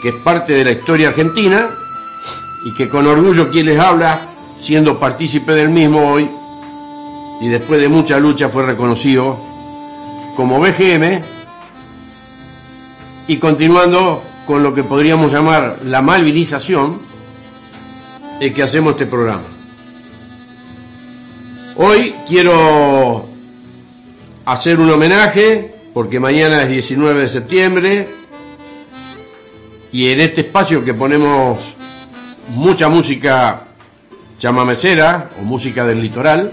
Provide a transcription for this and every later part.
que es parte de la historia argentina y que con orgullo quien les habla, siendo partícipe del mismo hoy, y después de mucha lucha fue reconocido como BGM, y continuando con lo que podríamos llamar la malvinización, es que hacemos este programa. Hoy quiero hacer un homenaje, porque mañana es 19 de septiembre, y en este espacio que ponemos mucha música chamamecera o música del litoral,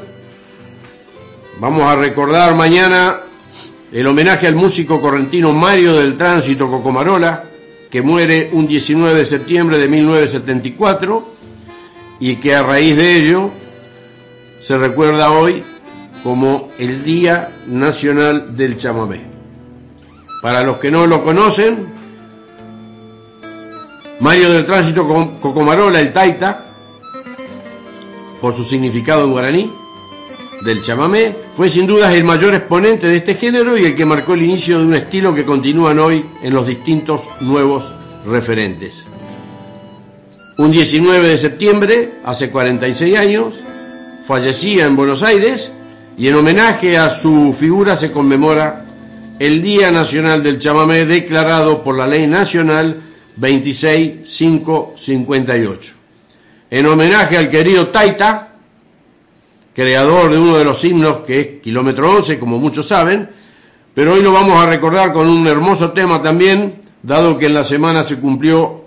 vamos a recordar mañana el homenaje al músico correntino Mario del Tránsito Cocomarola, que muere un 19 de septiembre de 1974 y que a raíz de ello se recuerda hoy como el Día Nacional del Chamamé. Para los que no lo conocen, Mario del Tránsito Cocomarola, el Taita, por su significado en guaraní, del chamamé, fue sin duda el mayor exponente de este género y el que marcó el inicio de un estilo que continúan hoy en los distintos nuevos referentes. Un 19 de septiembre, hace 46 años, fallecía en Buenos Aires y en homenaje a su figura se conmemora el Día Nacional del Chamamé declarado por la Ley Nacional 26558. En homenaje al querido Taita, creador de uno de los himnos que es Kilómetro 11, como muchos saben, pero hoy lo vamos a recordar con un hermoso tema también, dado que en la semana se cumplió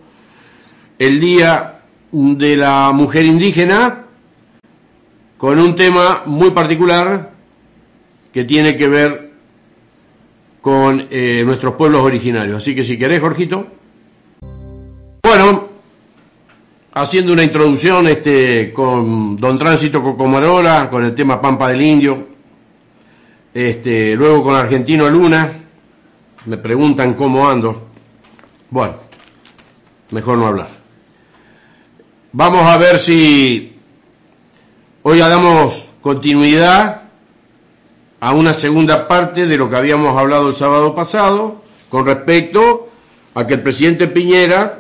el Día de la Mujer Indígena, con un tema muy particular que tiene que ver con eh, nuestros pueblos originarios. Así que si querés, Jorgito. Haciendo una introducción este, con Don Tránsito Cocomarola, con el tema Pampa del Indio, este, luego con Argentino Luna, me preguntan cómo ando. Bueno, mejor no hablar. Vamos a ver si hoy damos continuidad a una segunda parte de lo que habíamos hablado el sábado pasado con respecto a que el presidente Piñera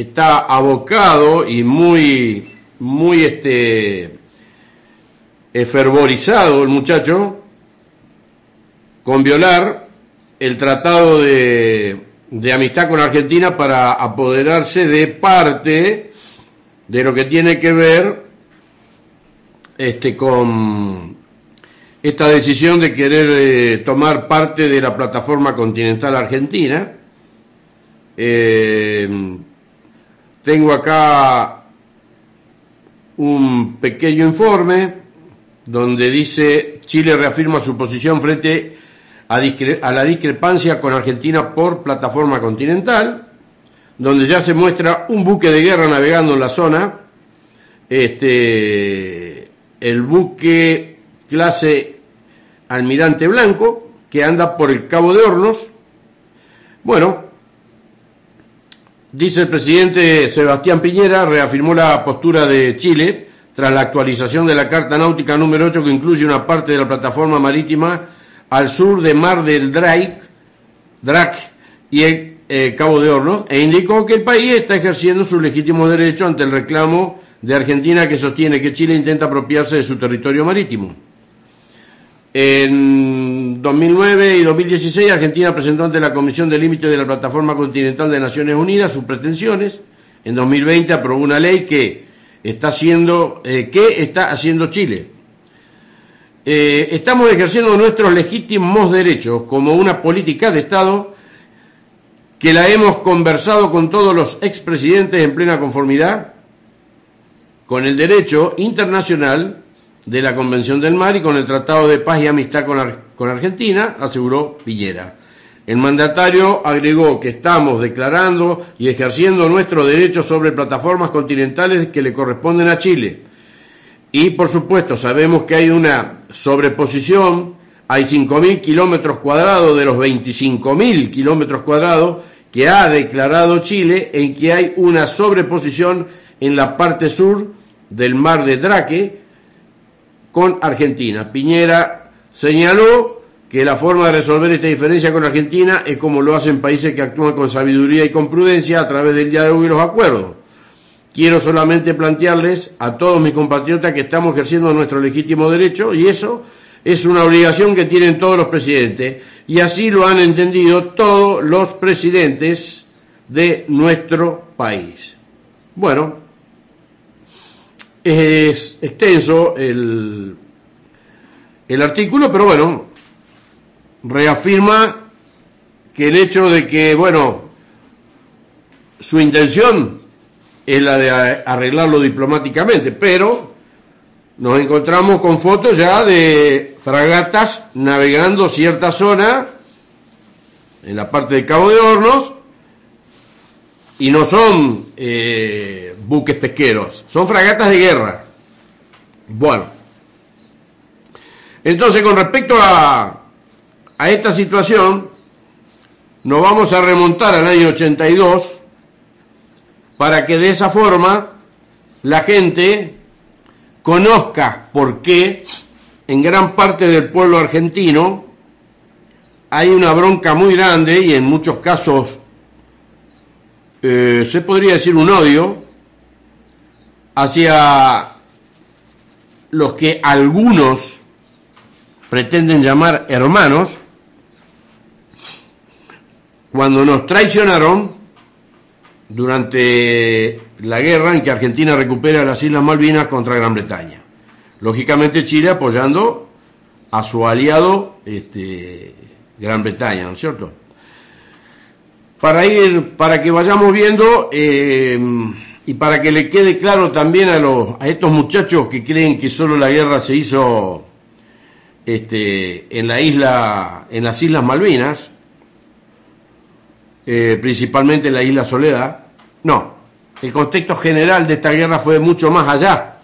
está abocado y muy, muy este, fervorizado el muchacho con violar el tratado de, amistad con Argentina para apoderarse de parte de lo que tiene que ver este, con esta decisión de querer eh, tomar parte de la plataforma continental argentina. Eh, tengo acá un pequeño informe donde dice Chile reafirma su posición frente a, la discrepancia con Argentina por plataforma continental, donde ya se muestra un buque de guerra navegando en la zona, este, el buque clase Almirante Blanco, que anda por el Cabo de Hornos. Bueno, Dice el presidente Sebastián Piñera, reafirmó la postura de Chile tras la actualización de la Carta Náutica número 8 que incluye una parte de la plataforma marítima al sur de Mar del Drake, y el eh, Cabo de Hornos e indicó que el país está ejerciendo su legítimo derecho ante el reclamo de Argentina que sostiene que Chile intenta apropiarse de su territorio marítimo. En 2009 y 2016 Argentina presentó ante la Comisión de Límites de la Plataforma Continental de Naciones Unidas sus pretensiones. En 2020 aprobó una ley que está haciendo, eh, ¿qué está haciendo Chile? Eh, estamos ejerciendo nuestros legítimos derechos como una política de Estado que la hemos conversado con todos los expresidentes en plena conformidad con el derecho internacional de la Convención del Mar y con el Tratado de Paz y Amistad con, Argentina, aseguró Piñera. El mandatario agregó que estamos declarando y ejerciendo nuestros derechos sobre plataformas continentales que le corresponden a Chile. Y por supuesto sabemos que hay una sobreposición, hay 5.000 kilómetros cuadrados de los 25.000 kilómetros cuadrados que ha declarado Chile en que hay una sobreposición en la parte sur del mar de Draque, con Argentina. Piñera señaló que la forma de resolver esta diferencia con Argentina es como lo hacen países que actúan con sabiduría y con prudencia a través del diálogo y los acuerdos. Quiero solamente plantearles a todos mis compatriotas que estamos ejerciendo nuestro legítimo derecho y eso es una obligación que tienen todos los presidentes y así lo han entendido todos los presidentes de nuestro país. Bueno, es extenso el, el artículo, pero bueno, reafirma que el hecho de que, bueno, su intención es la de arreglarlo diplomáticamente, pero nos encontramos con fotos ya de fragatas navegando cierta zona en la parte de Cabo de Hornos y no son eh, buques pesqueros, son fragatas de guerra. Bueno, entonces con respecto a, esta situación, nos vamos a remontar al año 82 para que de esa forma la gente conozca por qué en gran parte del pueblo argentino hay una bronca muy grande y en muchos casos eh, se podría decir un odio hacia los que algunos pretenden llamar hermanos, cuando nos traicionaron durante la guerra en que Argentina recupera las Islas Malvinas contra Gran Bretaña. Lógicamente Chile apoyando a su aliado este, Gran Bretaña, ¿no es cierto? Para ir, para que vayamos viendo eh, y para que le quede claro también a, los, a estos muchachos que creen que solo la guerra se hizo este, en la isla, en las Islas Malvinas, eh, principalmente en la isla Soledad, no, el contexto general de esta guerra fue mucho más allá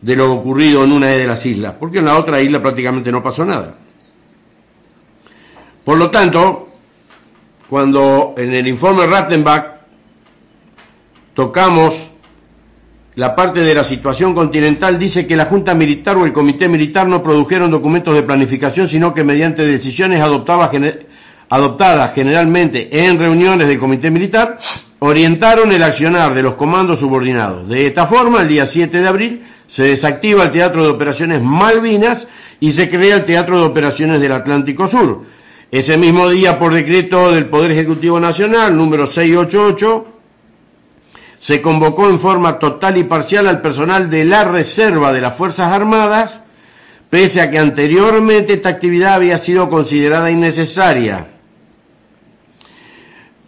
de lo ocurrido en una de las islas, porque en la otra isla prácticamente no pasó nada. Por lo tanto, cuando en el informe Rattenbach tocamos la parte de la situación continental, dice que la Junta Militar o el Comité Militar no produjeron documentos de planificación, sino que mediante decisiones adoptadas, generalmente en reuniones del Comité Militar, orientaron el accionar de los comandos subordinados. De esta forma, el día 7 de abril se desactiva el Teatro de Operaciones Malvinas y se crea el Teatro de Operaciones del Atlántico Sur. Ese mismo día, por decreto del Poder Ejecutivo Nacional, número 688, se convocó en forma total y parcial al personal de la Reserva de las Fuerzas Armadas, pese a que anteriormente esta actividad había sido considerada innecesaria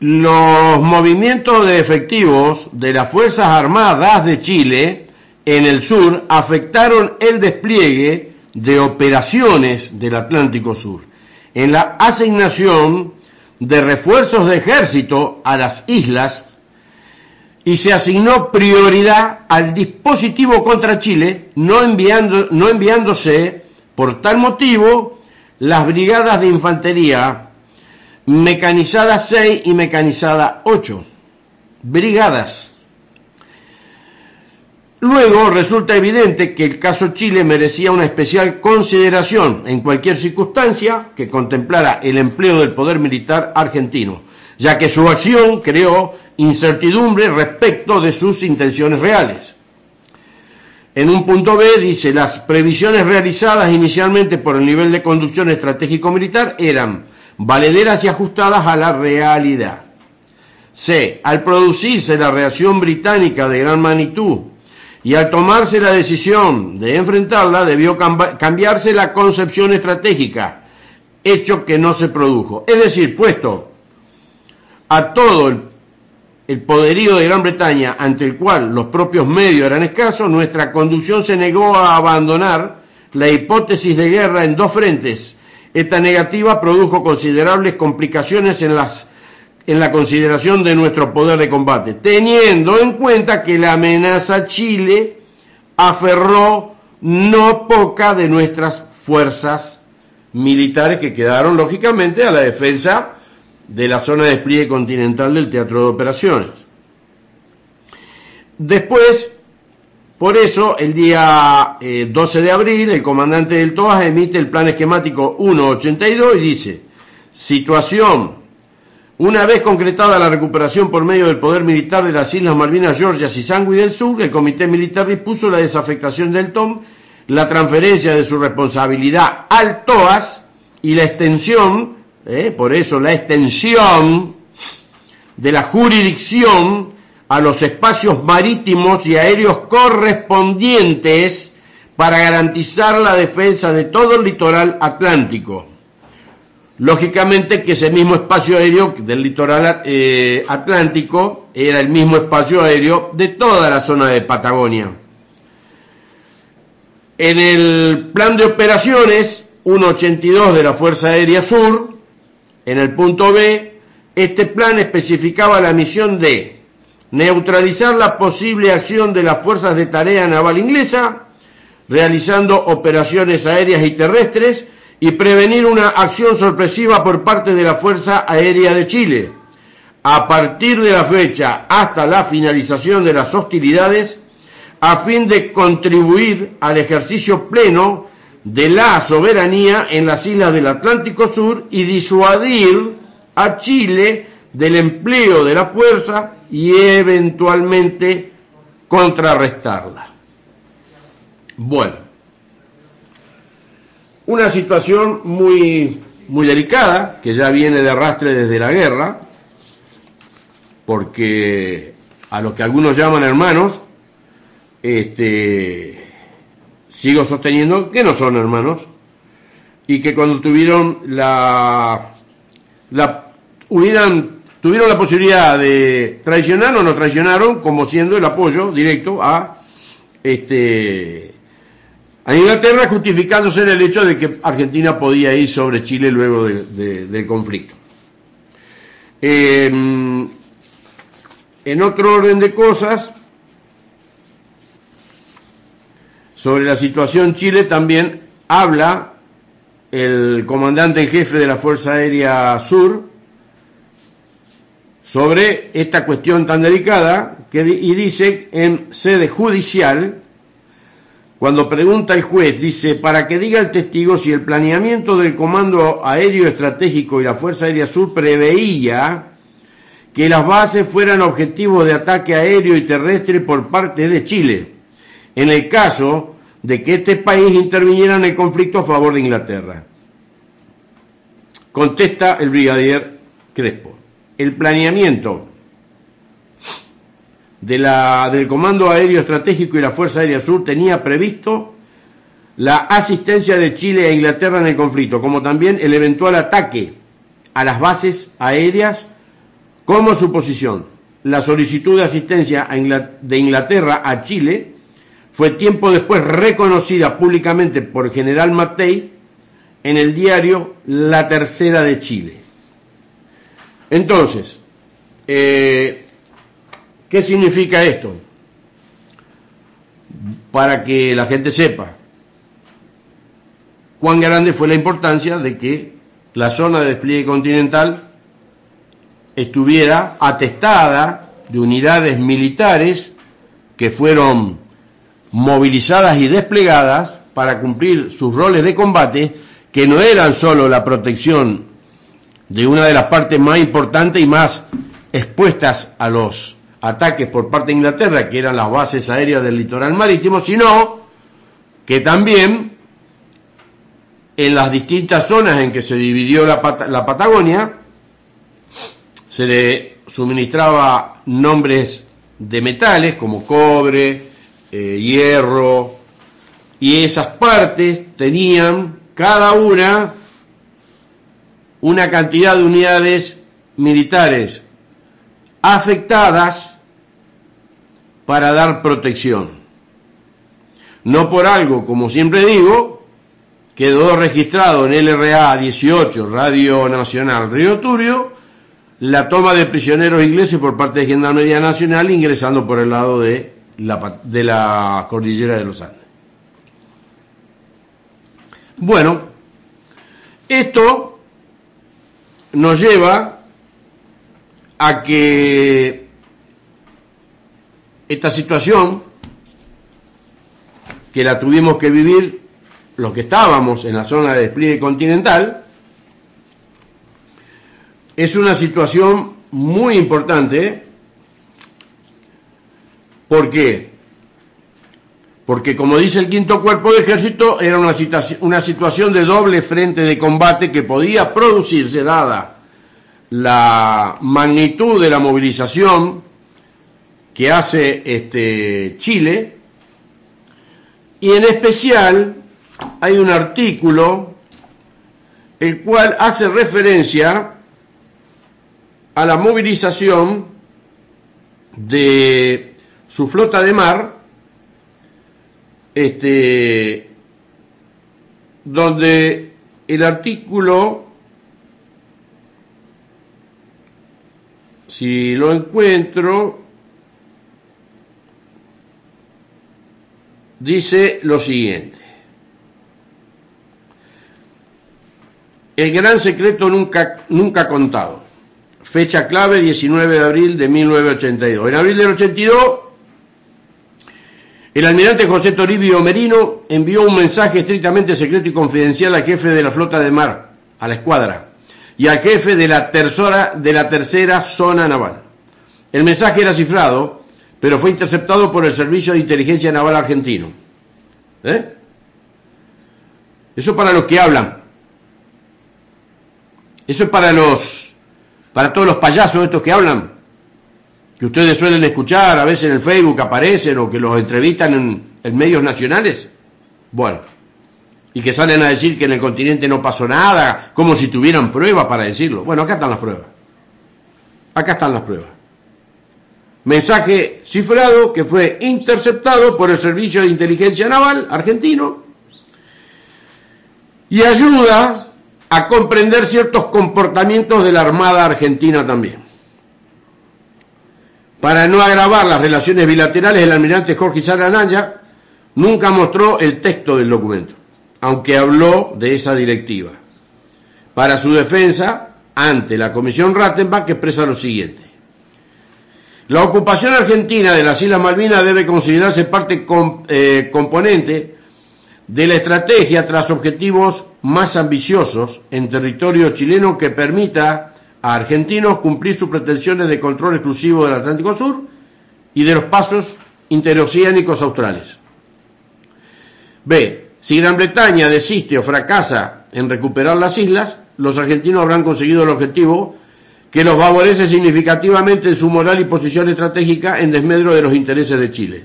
los movimientos de efectivos de las Fuerzas Armadas de Chile en el sur afectaron el despliegue de operaciones del Atlántico Sur. En la asignación de refuerzos de ejército a las islas y se asignó prioridad al dispositivo contra Chile, no, enviando, no enviándose por tal motivo las brigadas de infantería mecanizada 6 y mecanizada 8 brigadas. Luego resulta evidente que el caso Chile merecía una especial consideración en cualquier circunstancia que contemplara el empleo del poder militar argentino, ya que su acción creó incertidumbre respecto de sus intenciones reales. En un punto B dice, las previsiones realizadas inicialmente por el nivel de conducción estratégico militar eran valederas y ajustadas a la realidad. C. Al producirse la reacción británica de gran magnitud y al tomarse la decisión de enfrentarla, debió cambiarse la concepción estratégica, hecho que no se produjo. Es decir, puesto a todo el, poderío de Gran Bretaña, ante el cual los propios medios eran escasos, nuestra conducción se negó a abandonar la hipótesis de guerra en dos frentes, esta negativa produjo considerables complicaciones en, las, en la consideración de nuestro poder de combate, teniendo en cuenta que la amenaza Chile aferró no poca de nuestras fuerzas militares que quedaron lógicamente a la defensa de la zona de despliegue continental del teatro de operaciones. Después, Por eso, el día 12 eh, de abril, el comandante del TOAS emite el plan esquemático 182 y dice, situación, una vez concretada la recuperación por medio del poder militar de las Islas Malvinas, Georgias y Sangui del Sur, el Comité Militar dispuso la desafectación del TOM, la transferencia de su responsabilidad al TOAS y la extensión, eh, por eso la extensión de la jurisdicción a los espacios marítimos y aéreos correspondientes para garantizar la defensa de todo el litoral atlántico. Lógicamente que ese mismo espacio aéreo del litoral eh, atlántico era el mismo espacio aéreo de toda la zona de Patagonia. En el plan de operaciones 182 de la Fuerza Aérea Sur, en el punto B, este plan especificaba la misión de neutralizar la posible acción de las fuerzas de tarea naval inglesa, realizando operaciones aéreas y terrestres y prevenir una acción sorpresiva por parte de la Fuerza Aérea de Chile. A partir de la fecha hasta la finalización de las hostilidades, a fin de contribuir al ejercicio pleno de la soberanía en las islas del Atlántico Sur y disuadir a Chile del empleo de la fuerza y eventualmente contrarrestarla. Bueno, una situación muy, muy delicada, que ya viene de arrastre desde la guerra, porque a lo que algunos llaman hermanos, este, sigo sosteniendo que no son hermanos, y que cuando tuvieron la, la hubieran tuvieron la posibilidad de traicionar o no traicionaron, como siendo el apoyo directo a este a Inglaterra, justificándose en el hecho de que Argentina podía ir sobre Chile luego del conflicto. en otro orden de cosas, sobre la situación Chile también habla. El comandante en jefe de la Fuerza Aérea Sur, sobre esta cuestión tan delicada y dice en sede judicial, cuando pregunta el juez, dice, para que diga el testigo si el planeamiento del Comando Aéreo Estratégico y la Fuerza Aérea Sur preveía que las bases fueran objetivos de ataque aéreo y terrestre por parte de Chile, en el caso de que este país interviniera en el conflicto a favor de Inglaterra. Contesta el brigadier Crespo el planeamiento de la, del Comando Aéreo Estratégico y la Fuerza Aérea Sur tenía previsto la asistencia de Chile e Inglaterra en el conflicto, como también el eventual ataque a las bases aéreas como su posición. La solicitud de asistencia de Inglaterra a Chile fue tiempo después reconocida públicamente por general Matei en el diario La Tercera de Chile. Entonces, eh, ¿qué significa esto? Para que la gente sepa cuán grande fue la importancia de que la zona de despliegue continental estuviera atestada de unidades militares que fueron movilizadas y desplegadas para cumplir sus roles de combate, que no eran solo la protección de una de las partes más importantes y más expuestas a los ataques por parte de Inglaterra, que eran las bases aéreas del litoral marítimo, sino que también en las distintas zonas en que se dividió la, Patagonia, se le suministraba nombres de metales como cobre, eh, hierro, y esas partes tenían cada una una cantidad de unidades militares afectadas para dar protección. No por algo, como siempre digo, quedó registrado en LRA 18, Radio Nacional Río Turio, la toma de prisioneros ingleses por parte de Gendarmería Nacional ingresando por el lado de la, de la cordillera de los Andes. Bueno, esto nos lleva a que esta situación que la tuvimos que vivir los que estábamos en la zona de despliegue continental, es una situación muy importante. ¿Por qué? Porque como dice el quinto cuerpo de ejército, era una, una situación de doble frente de combate que podía producirse dada la magnitud de la movilización que hace este Chile y en especial hay un artículo el cual hace referencia a la movilización de su flota de mar, este, donde el artículo, si lo encuentro, dice lo siguiente. El gran secreto nunca, nunca contado. Fecha clave 19 de abril de 1982. En abril del 82, el almirante José Toribio Merino envió un mensaje estrictamente secreto y confidencial al jefe de la flota de mar, a la escuadra, y al jefe de la, tercera, de la tercera zona naval. El mensaje era cifrado, pero fue interceptado por el Servicio de Inteligencia Naval Argentino. ¿Eh? Eso para los que hablan. Eso es para los para todos los payasos estos que hablan, que ustedes suelen escuchar, a veces en el Facebook aparecen o que los entrevistan en, medios nacionales. Bueno, y que salen a decir que en el continente no pasó nada, como si tuvieran pruebas para decirlo. Bueno, acá están las pruebas. Acá están las pruebas. Mensaje cifrado que fue interceptado por el Servicio de Inteligencia Naval argentino y ayuda a comprender ciertos comportamientos de la Armada Argentina también. Para no agravar las relaciones bilaterales, el almirante Jorge Saranaya nunca mostró el texto del documento, aunque habló de esa directiva. Para su defensa, ante la Comisión Rattenbach, expresa lo siguiente. La ocupación argentina de las Islas Malvinas debe considerarse parte eh, componente de la estrategia tras objetivos más ambiciosos en territorio chileno que permita a argentinos cumplir sus pretensiones de control exclusivo del Atlántico Sur y de los pasos interoceánicos australes. B. Si Gran Bretaña desiste o fracasa en recuperar las islas, los argentinos habrán conseguido el objetivo que los favorece significativamente en su moral y posición estratégica en desmedro de los intereses de Chile.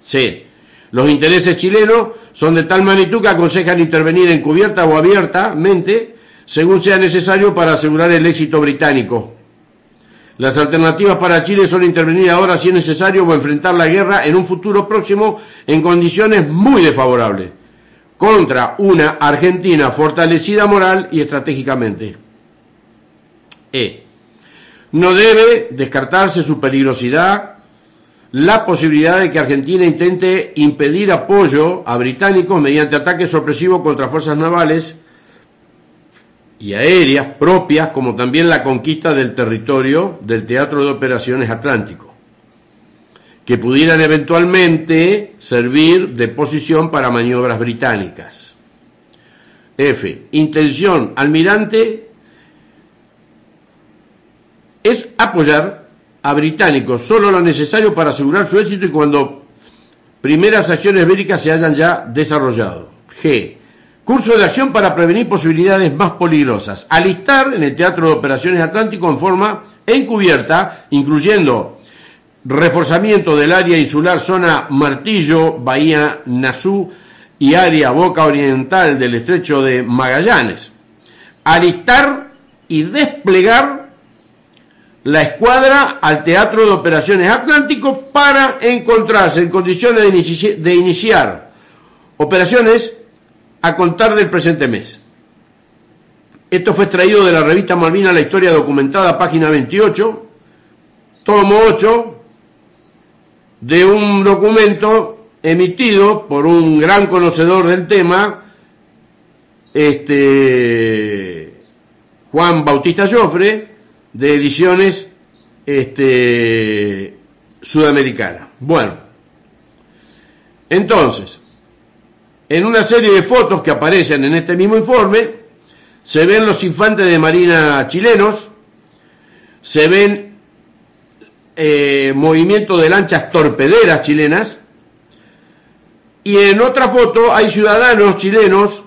C. Los intereses chilenos son de tal magnitud que aconsejan intervenir encubierta o abiertamente según sea necesario para asegurar el éxito británico. Las alternativas para Chile son intervenir ahora si es necesario o enfrentar la guerra en un futuro próximo en condiciones muy desfavorables contra una Argentina fortalecida moral y estratégicamente. E. No debe descartarse su peligrosidad la posibilidad de que Argentina intente impedir apoyo a británicos mediante ataques sorpresivos contra fuerzas navales y aéreas propias, como también la conquista del territorio del Teatro de Operaciones Atlántico, que pudieran eventualmente servir de posición para maniobras británicas. F. Intención almirante es apoyar a británicos solo lo necesario para asegurar su éxito y cuando primeras acciones bélicas se hayan ya desarrollado. G. Curso de acción para prevenir posibilidades más peligrosas. Alistar en el Teatro de Operaciones Atlántico en forma encubierta, incluyendo reforzamiento del área insular zona Martillo, Bahía Nazú y área boca oriental del estrecho de Magallanes. Alistar y desplegar la escuadra al Teatro de Operaciones Atlántico para encontrarse en condiciones de, iniciar operaciones a contar del presente mes. Esto fue extraído de la revista Malvina La Historia Documentada, página 28, tomo 8, de un documento emitido por un gran conocedor del tema, este, Juan Bautista Joffre, de ediciones este, sudamericanas. Bueno, entonces, en una serie de fotos que aparecen en este mismo informe, se ven los infantes de marina chilenos, se ven eh, movimientos de lanchas torpederas chilenas, y en otra foto hay ciudadanos chilenos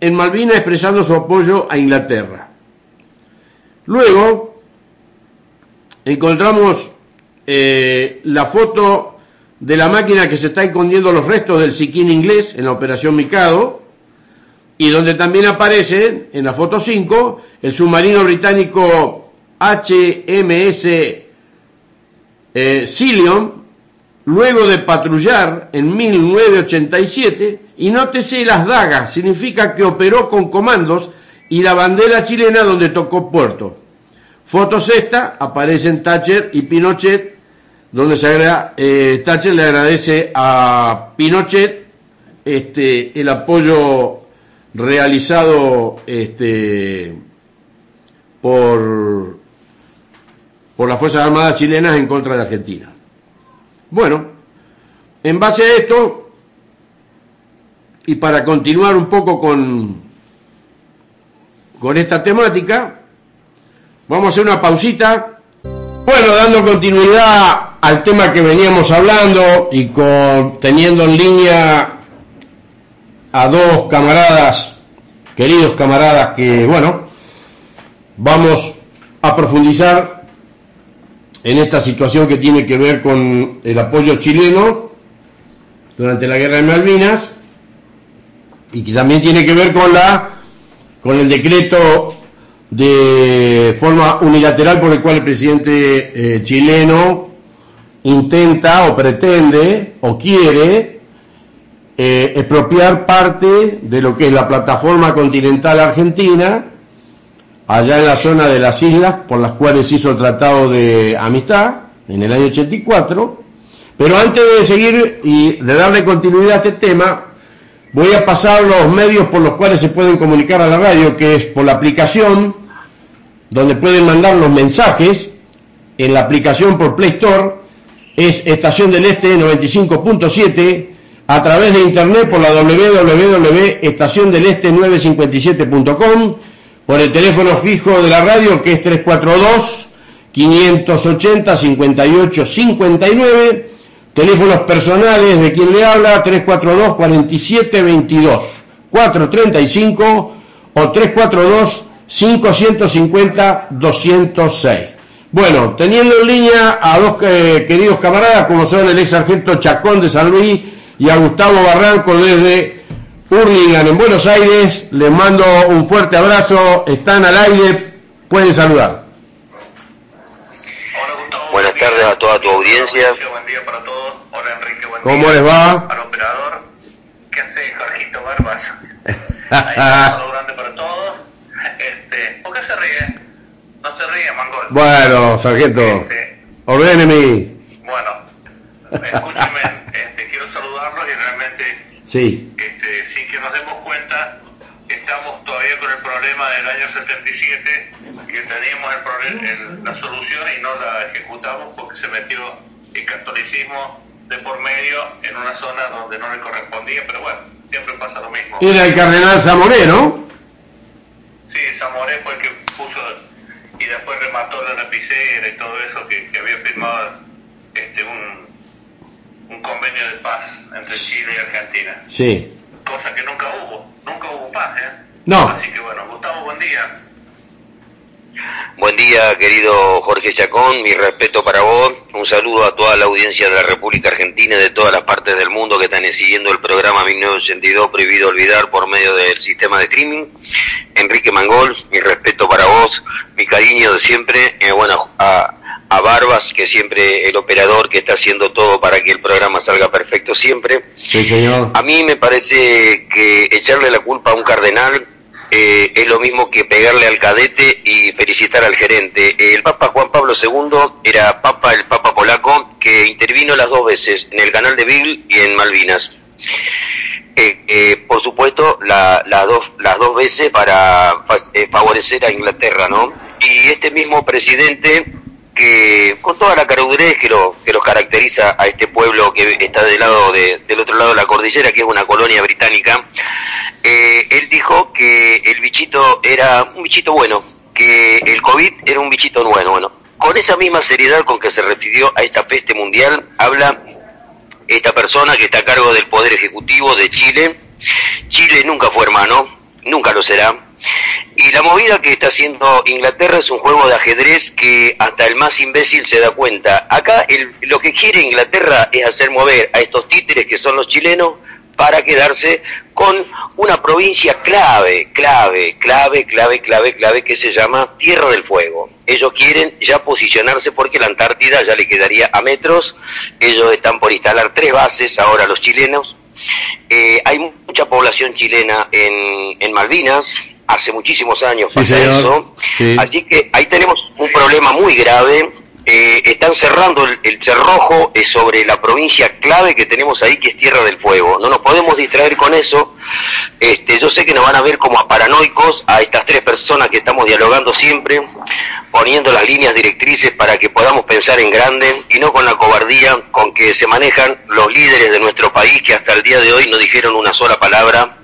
en Malvinas expresando su apoyo a Inglaterra. Luego encontramos eh, la foto de la máquina que se está escondiendo los restos del Siquín inglés en la operación Mikado, y donde también aparece en la foto 5 el submarino británico HMS eh, luego de patrullar en 1987, y nótese las dagas, significa que operó con comandos y la bandera chilena donde tocó puerto. Foto sexta, aparecen Thatcher y Pinochet, donde se eh, Thatcher le agradece a Pinochet este, el apoyo realizado este, por, por las Fuerzas Armadas chilenas en contra de Argentina. Bueno, en base a esto, y para continuar un poco con, con esta temática, vamos a hacer una pausita. Bueno, dando continuidad al tema que veníamos hablando y con, teniendo en línea a dos camaradas, queridos camaradas, que bueno, vamos a profundizar en esta situación que tiene que ver con el apoyo chileno durante la guerra de Malvinas y que también tiene que ver con la con el decreto de forma unilateral por el cual el presidente eh, chileno intenta o pretende o quiere eh, expropiar parte de lo que es la plataforma continental argentina allá en la zona de las islas por las cuales hizo el tratado de amistad en el año 84. Pero antes de seguir y de darle continuidad a este tema, voy a pasar los medios por los cuales se pueden comunicar a la radio, que es por la aplicación, donde pueden mandar los mensajes, en la aplicación por Play Store, es Estación del Este 95.7, a través de internet por la www.estaciondeleste957.com, por el teléfono fijo de la radio que es 342 580 58 59, teléfonos personales de quien le habla 342 47 22 435 o 342 550 206. Bueno, teniendo en línea a dos eh, queridos camaradas como son el ex sargento Chacón de San Luis y a Gustavo Barranco desde Hurlingham en Buenos Aires. Les mando un fuerte abrazo. Están al aire. Pueden saludar. Buenas tardes a toda tu audiencia. Buen día para todos. Hola Enrique, buen ¿Cómo les va? Al operador. ¿Qué hace Jorgito Barbas? Ahí un saludo grande para todos. Este, ¿Por qué se ríe? No se ríe, Mangol. Bueno, sargento. Este, Ordéneme. bueno, escúcheme, este, quiero saludarlos y realmente Sí. este, sin que nos demos cuenta, estamos todavía con el problema del año 77, que teníamos el problema, el- la solución y no la ejecutamos porque se metió el catolicismo de por medio en una zona donde no le correspondía, pero bueno, siempre pasa lo mismo. Era el cardenal Zamoré, ¿no? Sí, Zamoré fue el que puso y después remató la lapicera y todo eso que, que había firmado este un, un convenio de paz entre Chile y Argentina. Sí. Cosa que nunca hubo, nunca hubo paz, ¿eh? No. Así que bueno, Gustavo, buen día. Buen día, querido Jorge Chacón, mi respeto para vos, un saludo a toda la audiencia de la República Argentina y de todas las partes del mundo que están siguiendo el programa 1982 Prohibido Olvidar por medio del sistema de streaming. Enrique Mangol, mi respeto para vos, mi cariño de siempre, y bueno, a, a Barbas, que siempre el operador que está haciendo todo para que el programa salga perfecto siempre. Sí, señor. A mí me parece que echarle la culpa a un cardenal eh, es lo mismo que pegarle al cadete y felicitar al gerente. El Papa Juan Pablo II era Papa, el Papa polaco, que intervino las dos veces, en el canal de Beagle y en Malvinas. Eh, eh, por supuesto, la- las dos, las dos veces para fa- eh, favorecer a Inglaterra, ¿no? Y este mismo presidente que con toda la carudurez que, lo, que los caracteriza a este pueblo que está del lado de, del otro lado de la cordillera, que es una colonia británica, eh, él dijo que el bichito era un bichito bueno, que el COVID era un bichito bueno. Bueno, con esa misma seriedad con que se refirió a esta peste mundial, habla esta persona que está a cargo del Poder Ejecutivo de Chile. Chile nunca fue hermano, nunca lo será. Y la movida que está haciendo Inglaterra es un juego de ajedrez que hasta el más imbécil se da cuenta. Acá lo que quiere Inglaterra es hacer mover a estos títeres que son los chilenos para quedarse con una provincia clave, clave, clave, clave, clave, clave, que se llama Tierra del Fuego. Ellos quieren ya posicionarse porque la Antártida ya le quedaría a metros. Ellos están por instalar tres bases ahora los chilenos. Eh, hay mucha población chilena en, en Malvinas, hace muchísimos años pasa eso. Así que ahí tenemos un problema muy grave eh, están cerrando el, cerrojo eh, sobre la provincia clave que tenemos ahí, que es Tierra del Fuego. No nos podemos distraer con eso. Este, yo sé que nos van a ver como a paranoicos a estas tres personas que estamos dialogando siempre, poniendo las líneas directrices para que podamos pensar en grande y no con la cobardía con que se manejan los líderes de nuestro país que hasta el día de hoy no dijeron una sola palabra.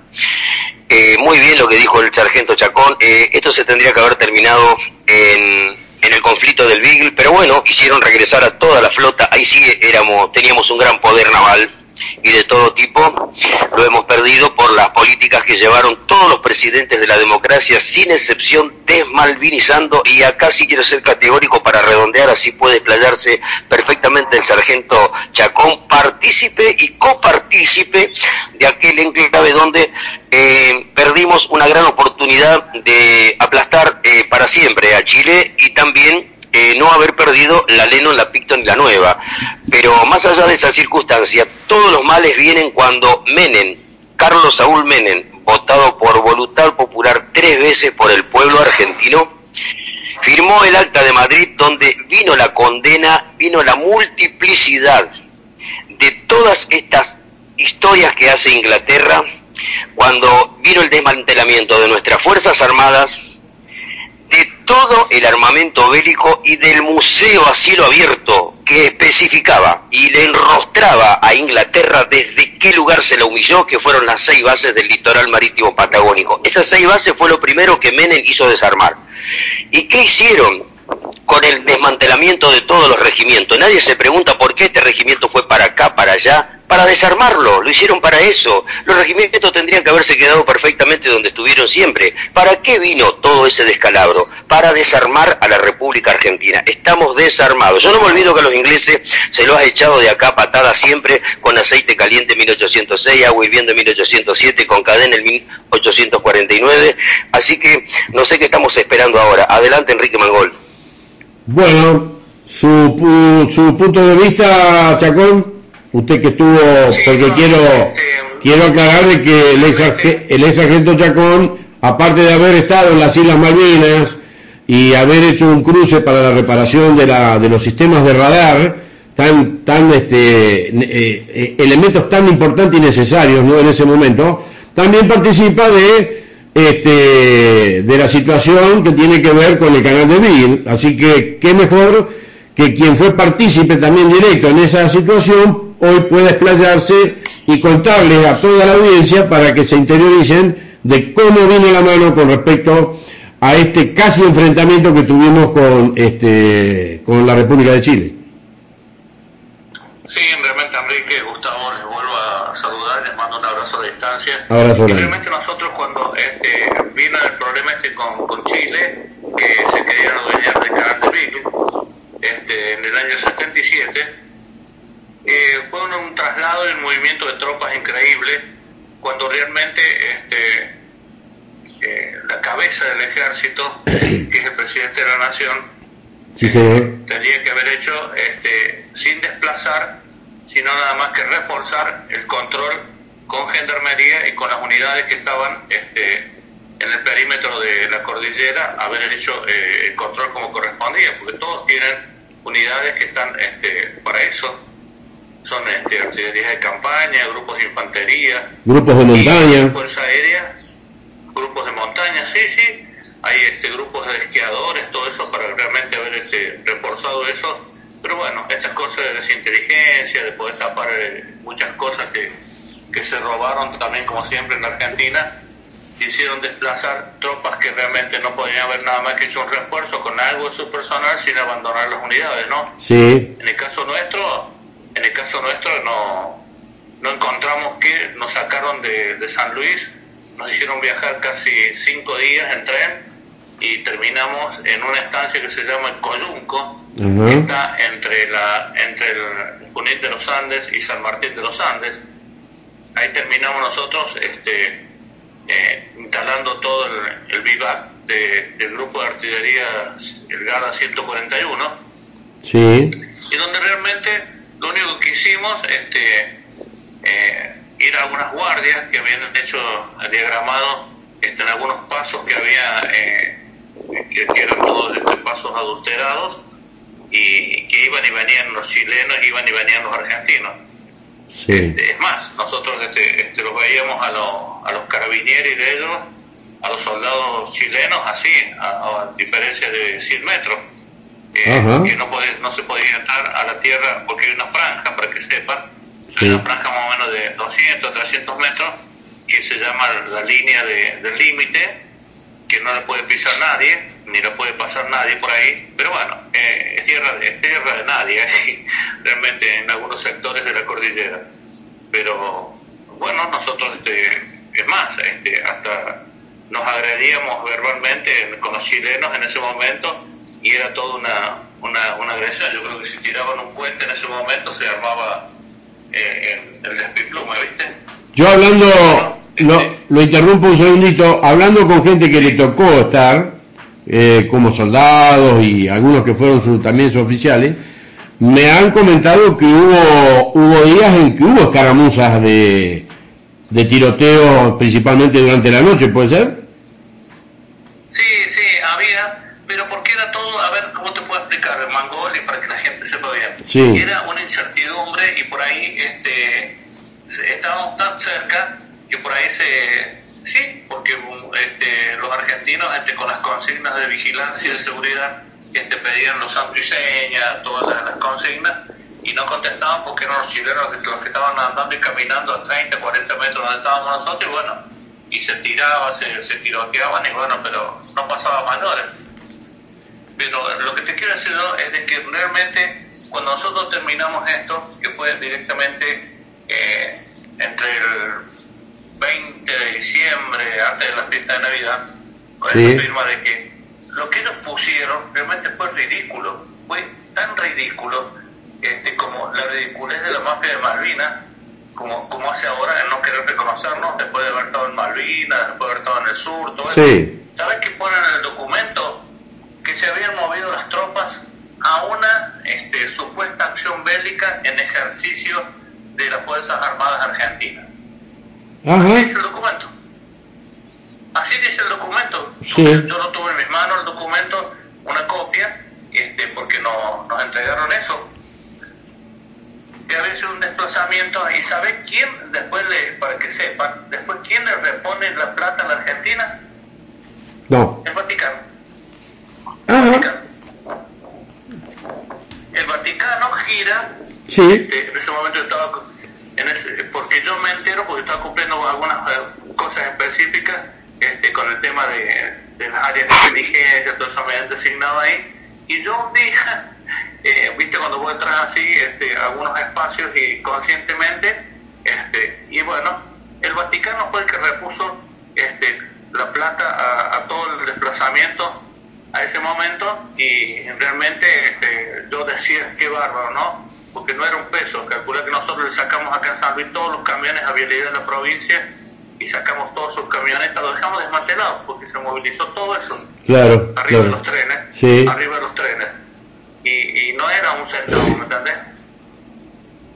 Eh, muy bien lo que dijo el sargento Chacón. esto se tendría que haber terminado en en el conflicto del Beagle, pero bueno, hicieron regresar a toda la flota, ahí sí éramos, teníamos un gran poder naval y de todo tipo, lo hemos perdido por las políticas que llevaron todos los presidentes de la democracia, sin excepción, desmalvinizando, y acá sí quiero ser categórico para redondear, así puede explayarse perfectamente el sargento Chacón, partícipe y copartícipe de aquel enclave donde eh, perdimos una gran oportunidad de aplastar eh, para siempre a Chile y también eh, no haber perdido la Lennon, la Picton y la Nueva. Pero más allá de esa circunstancia, todos los males vienen cuando Menem, Carlos Saúl Menem, votado por voluntad popular tres veces por el pueblo argentino, firmó el acta de Madrid donde vino la condena, vino la multiplicidad de todas estas historias que hace Inglaterra cuando vino el desmantelamiento de nuestras Fuerzas Armadas, todo el armamento bélico y del museo a cielo abierto que especificaba y le enrostraba a Inglaterra desde qué lugar se la humilló, que fueron las seis bases del litoral marítimo patagónico. Esas seis bases fue lo primero que Menem hizo desarmar. ¿Y qué hicieron con el desmantelamiento de todos los regimientos? Nadie se pregunta por qué este regimiento fue para acá, para allá, para desarmarlo, lo hicieron para eso. Los regimientos tendrían que haberse quedado perfectamente donde estuvieron siempre. ¿Para qué vino todo ese descalabro? Para desarmar a la República Argentina. Estamos desarmados. Yo no me olvido que a los ingleses se los ha echado de acá patada siempre con aceite caliente en 1806, agua hirviendo en 1807, con cadena en 1849. Así que no sé qué estamos esperando ahora. Adelante, Enrique Mangol. Bueno, su, su punto de vista, Chacón. Usted que estuvo, porque quiero este, quiero aclarar de que el ex, el ex sargento Chacón, aparte de haber estado en las Islas Malvinas y haber hecho un cruce para la reparación de, la, de los sistemas de radar, tan, tan este, eh, eh, elementos tan importantes y necesarios ¿no? en ese momento, también participa de este, de la situación que tiene que ver con el canal de Bill. Así que qué mejor que quien fue partícipe también directo en esa situación hoy pueda explayarse y contarle a toda la audiencia para que se interioricen de cómo viene la mano con respecto a este casi enfrentamiento que tuvimos con este con la República de Chile. Sí, realmente Enrique, Gustavo, les vuelvo a saludar, les mando un abrazo de distancia. Abrazo y realmente nosotros cuando este, vino el problema este con, con Chile, que se querían adueñar del canal de Beagle, este, en el año 77, eh, fue un, traslado y un movimiento de tropas increíble cuando realmente este, eh, la cabeza del ejército, que es el presidente de la nación, eh, tendría que haber hecho este, sin desplazar, sino nada más que reforzar el control con gendarmería y con las unidades que estaban este, en el perímetro de la cordillera, haber hecho el control como correspondía, porque todos tienen unidades que están este, para eso son este, artillerías de campaña, grupos de infantería, grupos de montaña, fuerza aérea, grupos de montaña, sí, sí. hay este grupos de esquiadores, todo eso para realmente haber este, reforzado eso. Pero bueno, estas cosas de desinteligencia, de poder tapar eh, muchas cosas que, que se robaron también como siempre en la Argentina, hicieron desplazar tropas que realmente no podían haber nada más que hecho un refuerzo con algo de su personal sin abandonar las unidades, ¿no? Sí. En el caso nuestro, en el caso nuestro no, no encontramos que nos sacaron de, de San Luis, nos hicieron viajar casi cinco días en tren y terminamos en una estancia que se llama el Coyunco, que está entre la entre el Junín de los Andes y San Martín de los Andes. Ahí terminamos nosotros este, eh, instalando todo el, el vivac del grupo de artillería, el GADA 141. Sí. Y donde realmente lo único que hicimos, este, eh, ir a algunas guardias que habían hecho diagramado este, en algunos pasos que había eh, que, eran todos este, pasos adulterados y que iban y venían los chilenos, iban y venían los argentinos. Este, es más, nosotros este, este, los veíamos a, los a los carabinieri de ellos, a los soldados chilenos, así, a, diferencia de 100 metros, que no, no se podía entrar a la tierra porque hay una franja, para que sepan, hay una franja más o menos de 200, 300 metros, que se llama la línea de, del límite, que no la puede pisar nadie, ni la puede pasar nadie por ahí, pero bueno, eh, es, tierra, es tierra de nadie, realmente en algunos sectores de la cordillera. Pero bueno, nosotros, este, es más, este, hasta nos agredíamos verbalmente con los chilenos en ese momento y era toda una, una, una agresión. Yo creo que si tiraban un puente en ese momento se armaba eh, el despiplume, ¿viste? Yo hablando lo, lo, interrumpo un segundito. Hablando con gente que le tocó estar, eh, como soldados y algunos que fueron su, también sus oficiales, me han comentado que hubo, hubo días en que hubo escaramuzas de, de tiroteo, principalmente durante la noche, ¿puede ser? Sí, sí, había, pero porque era todo, a ver, ¿cómo te puedo explicar? Para que la gente sepa bien. Sí. Era una incertidumbre y por ahí este, estábamos tan cerca que por ahí se... Sí, porque este, los argentinos este, con las consignas de vigilancia y de seguridad este, pedían los santos y señas, todas las, consignas, y no contestaban porque eran los chilenos los que estaban andando y caminando a 30, 40 metros donde estábamos nosotros, y bueno, y se tiraba, se, se tiroteaban, y bueno, pero no pasaba mayores. Pero lo que te quiero decir es de que realmente cuando nosotros terminamos esto, que fue directamente eh, entre el 20 de diciembre, antes de la fiesta de Navidad, con esa firma de que lo que ellos pusieron realmente fue ridículo, fue tan ridículo este, como la ridiculez de la mafia de Malvinas, como, como hace ahora en no querer reconocernos después de haber estado en Malvinas, después de haber estado en el sur, todo sí. eso. ¿Sabes qué ponen en el documento? Que se habían movido las tropas a una este, supuesta acción bélica en ejercicio de las Fuerzas Armadas Argentinas. Así dice el documento. Así dice el documento. Yo lo tuve en mis manos, el documento, una copia, este, porque no, nos entregaron eso. Que había sido un desplazamiento. ¿Y sabe quién, después le, para que sepan, después quién le repone la plata a la Argentina? No. El Vaticano. El Vaticano. El Vaticano gira. Sí. Este, en ese momento estaba en ese, porque yo me entero porque estaba cumpliendo algunas eh, cosas específicas este, con el tema de, de las áreas de inteligencia, todo eso me han designado ahí, y yo un día, eh, viste, cuando vos entras así, este, algunos espacios y conscientemente, este, y bueno, el Vaticano fue el que repuso este, la plata a, a todo el desplazamiento a ese momento y realmente este, yo decía, qué bárbaro, ¿no? porque no era un peso. Calcula que nosotros le sacamos acá en San Luis todos los camiones a vialidad de la provincia y sacamos todos sus camionetas, lo dejamos desmantelados porque se movilizó todo eso claro, arriba de los trenes, arriba de los trenes. Y, y no era un centavo, ¿me entendés?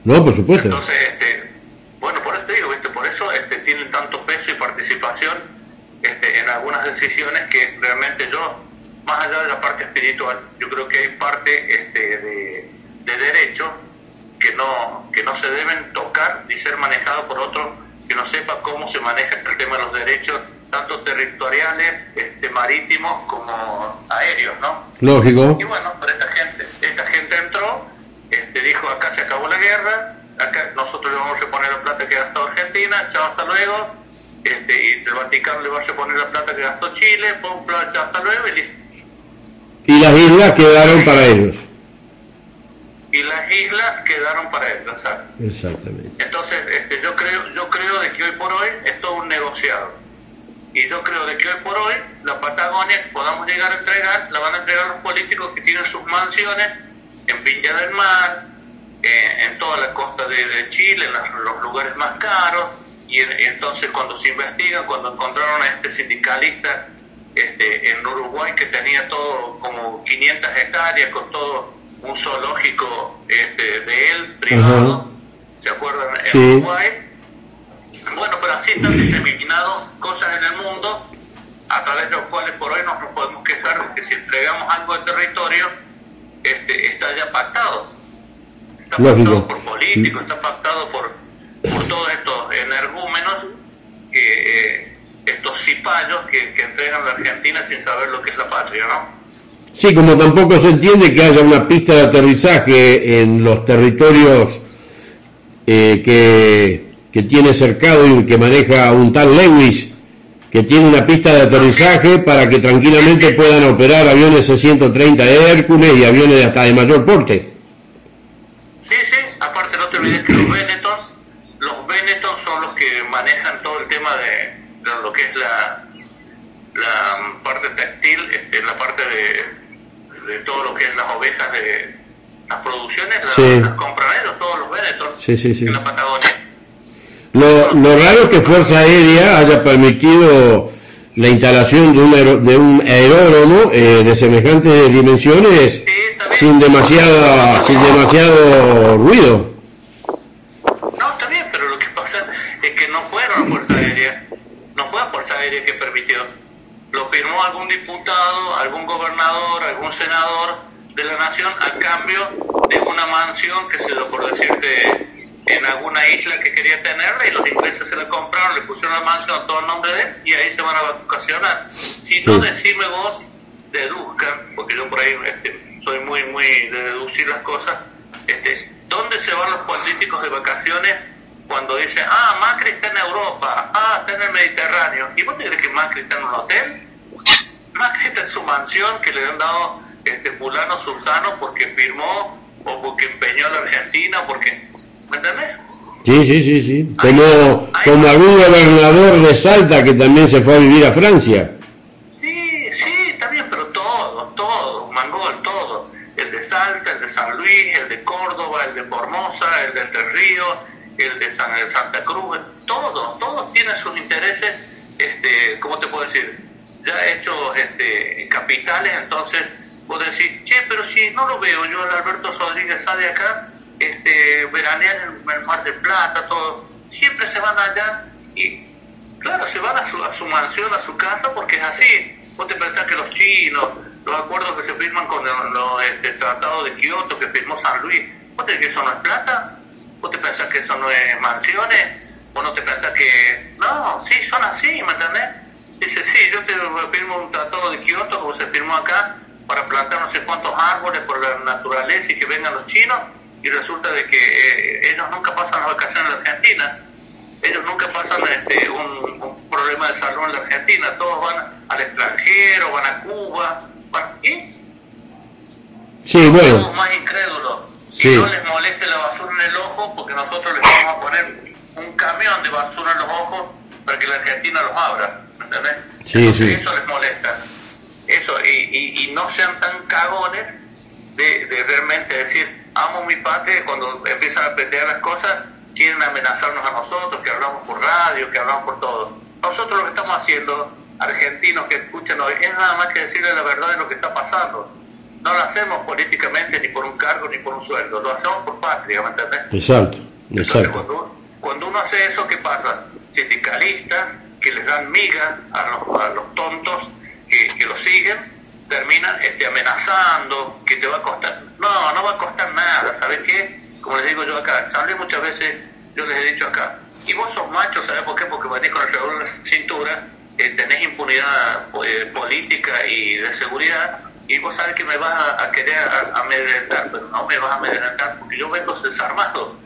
No, por supuesto. Entonces, este, bueno, por eso digo, ¿viste? por eso este, tienen tanto peso y participación este, en algunas decisiones que realmente yo, más allá de la parte espiritual, yo creo que hay parte este, de, de derecho que no, que no se deben tocar ni ser manejados por otro que no sepa cómo se maneja el tema de los derechos tanto territoriales, este, marítimos como aéreos, ¿no? Lógico. Y bueno, pero esta gente, esta gente entró, este, dijo acá se acabó la guerra, acá nosotros le vamos a poner la plata que gastó Argentina, chao hasta luego, este, y el Vaticano le va a poner la plata que gastó Chile, pum, chao hasta luego y listo. Y las islas quedaron para ellos. Y las islas quedaron para ellos, Exactamente. Entonces, este, yo creo, yo creo de que hoy por hoy es todo un negociado. Y yo creo de que hoy por hoy la Patagonia podamos llegar a entregar, la van a entregar los políticos que tienen sus mansiones en Viña del Mar, eh, en toda la costa de, Chile, en los, lugares más caros. Y entonces cuando se investigan, cuando encontraron a este sindicalista este, en Uruguay que tenía todo como 500 hectáreas con todo un zoológico este, de él privado, ¿se acuerdan? En Uruguay. Bueno, pero así están diseminadas cosas en el mundo a través de los cuales por hoy nos, podemos quejar de que si entregamos algo de territorio, este, está ya pactado. Está pactado por políticos, está pactado por, por todos estos energúmenos que... Eh, estos cipayos que, que entregan la Argentina sin saber lo que es la patria, ¿no? Sí, como tampoco se entiende que haya una pista de aterrizaje en los territorios eh, que, que, tiene cercado y que maneja un tal Lewis, que tiene una pista de aterrizaje para que tranquilamente puedan operar aviones C-130 de Hércules y aviones hasta de mayor porte. Sí, sí, aparte no te olvides que los Benetton, los Benetton son los que manejan todo el tema de, lo que es la, la parte textil, este, la parte de, de, todo lo que es las ovejas de las producciones, las, ellos, todos los Benetton en la Patagonia. Lo, lo raro es que Fuerza Aérea haya permitido la instalación de un, de un aeródromo eh, de semejantes dimensiones sin demasiada sin demasiado ruido. No, está bien, pero lo que pasa es que no fueron Fuerza Aérea fue a Fuerza Aérea que permitió. Lo firmó algún diputado, algún gobernador, algún senador de la nación a cambio de una mansión que se dio por decirte en alguna isla que quería tenerla y los ingleses se la compraron, le pusieron la mansión a todo el nombre de él y ahí se van a vacacionar. Si no, decime vos, deduzcan, porque yo por ahí este, soy muy, muy de deducir las cosas, este, ¿dónde se van los políticos de vacaciones cuando dicen, ah, Macri está en Europa, ah, está en el Mediterráneo. ¿Y vos te crees que Macri está en un hotel? Macri está en su mansión que le han dado este fulano sultano porque firmó o porque empeñó a la Argentina, porque, ¿me entendés? Sí, sí, sí, sí. Como, como algún gobernador de Salta que también se fue a vivir a Francia. Sí, sí, está bien, pero todo, todo, Mangol, todo. El de Salta, el de San Luis, el de Córdoba, el de Formosa, el de Entre Ríos, el de, Santa Cruz, todos, todos tienen sus intereses, este, ¿cómo te puedo decir? Ya hechos este, capitales, entonces vos decís, che, pero si no lo veo yo, el Alberto Rodríguez sale acá, este, veranean en el Mar del Plata, todo, siempre se van allá y, claro, se van a su, a su mansión, a su casa, porque es así. Vos te pensás que los chinos, los acuerdos que se firman con el, este, Tratado de Kioto que firmó San Luis, ¿vos te que eso no es plata? ¿Vos te pensás que eso no es mansiones? ¿Vos no te pensás que.? No, sí, son así, ¿me entendés? Dice, sí, yo te firmo un tratado de Kioto como se firmó acá para plantar no sé cuántos árboles por la naturaleza y que vengan los chinos y resulta de que eh, ellos nunca pasan las vacaciones en la Argentina. Ellos nunca pasan este, un, problema de salud en la Argentina. Todos van al extranjero, van a Cuba. Van, ¿Y? Sí, bueno. Somos más incrédulos y no les moleste la basura en el ojo porque nosotros les vamos a poner un camión de basura en los ojos para que la Argentina los abra, ¿entendés? Sí, sí. Eso les molesta. Eso, y, y, no sean tan cagones de, de, realmente decir, amo mi patria, cuando empiezan a pelear las cosas, quieren amenazarnos a nosotros, que hablamos por radio, que hablamos por todo. Nosotros lo que estamos haciendo, argentinos que escuchan hoy, es nada más que decirles la verdad de lo que está pasando no lo hacemos políticamente ni por un cargo ni por un sueldo, lo hacemos por patria, ¿me entendés? Exacto, exacto. cuando, uno hace eso, ¿qué pasa? Sindicalistas que les dan miga a los, a los tontos que, que lo siguen, terminan este, amenazando, que te va a costar. No, no va a costar nada, ¿sabes qué? Como les digo yo acá, ¿sabes? Muchas veces yo les he dicho acá, y vos sos macho, ¿sabes por qué? Porque venís con el revólver en la cintura eh, tenés impunidad eh, política y de seguridad, y vos sabes que me vas a, querer amedrentar, pero no me vas a amedrentar porque yo vengo desarmado.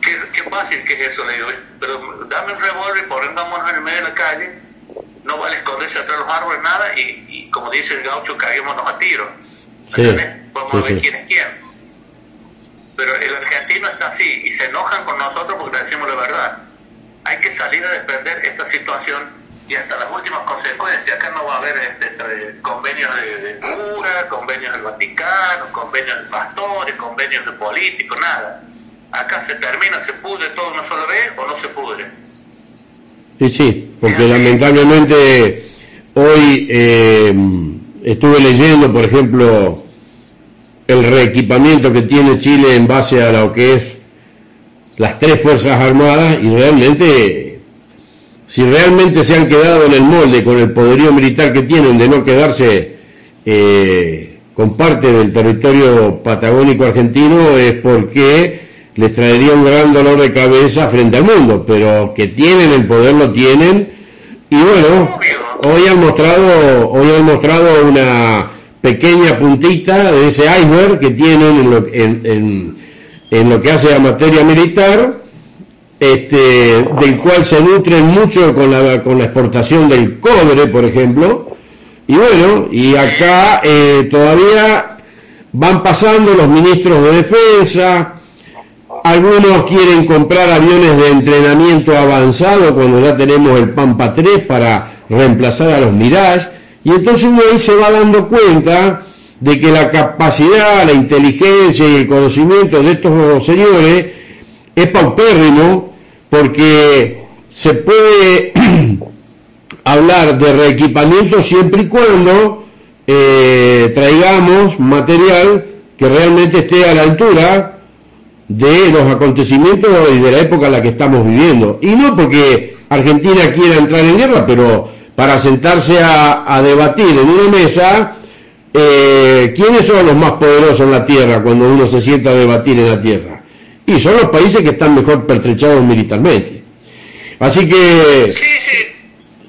Qué, qué fácil que es eso, le digo, pero dame un revólver y pongámonos en el medio de la calle, no vale esconderse atrás de los árboles, nada, y, como dice el gaucho, caguémonos a tiro. Sí, Vamos a ver quién es quién. Pero el argentino está así, y se enojan con nosotros porque le decimos la verdad. Hay que salir a defender esta situación y hasta las últimas consecuencias. Acá no va a haber este, convenios de, cura, convenios del Vaticano, convenios de pastores, convenios de políticos, nada. Acá se termina, se pudre todo una sola vez o no se pudre. Sí, sí, porque lamentablemente hoy eh, estuve leyendo, por ejemplo, el reequipamiento que tiene Chile en base a lo que es las tres Fuerzas Armadas y realmente si realmente se han quedado en el molde con el poderío militar que tienen de no quedarse eh, con parte del territorio patagónico argentino es porque les traería un gran dolor de cabeza frente al mundo, pero que tienen el poder lo tienen. Y bueno, hoy han mostrado, hoy han mostrado una pequeña puntita de ese iceberg que tienen en lo, en, en lo que hace a materia militar este, del cual se nutren mucho con la, con la exportación del cobre, por ejemplo. Y bueno, y acá eh, todavía van pasando los ministros de defensa, algunos quieren comprar aviones de entrenamiento avanzado cuando ya tenemos el Pampa 3 para reemplazar a los Mirage, y entonces uno ahí se va dando cuenta de que la capacidad, la inteligencia y el conocimiento de estos señores es paupérrimo porque se puede hablar de reequipamiento siempre y cuando eh, traigamos material que realmente esté a la altura de los acontecimientos y de la época en la que estamos viviendo. Y no porque Argentina quiera entrar en guerra, pero para sentarse a, debatir en una mesa, eh, ¿quiénes son los más poderosos en la Tierra cuando uno se sienta a debatir en la Tierra? Y son los países que están mejor pertrechados militarmente. Así que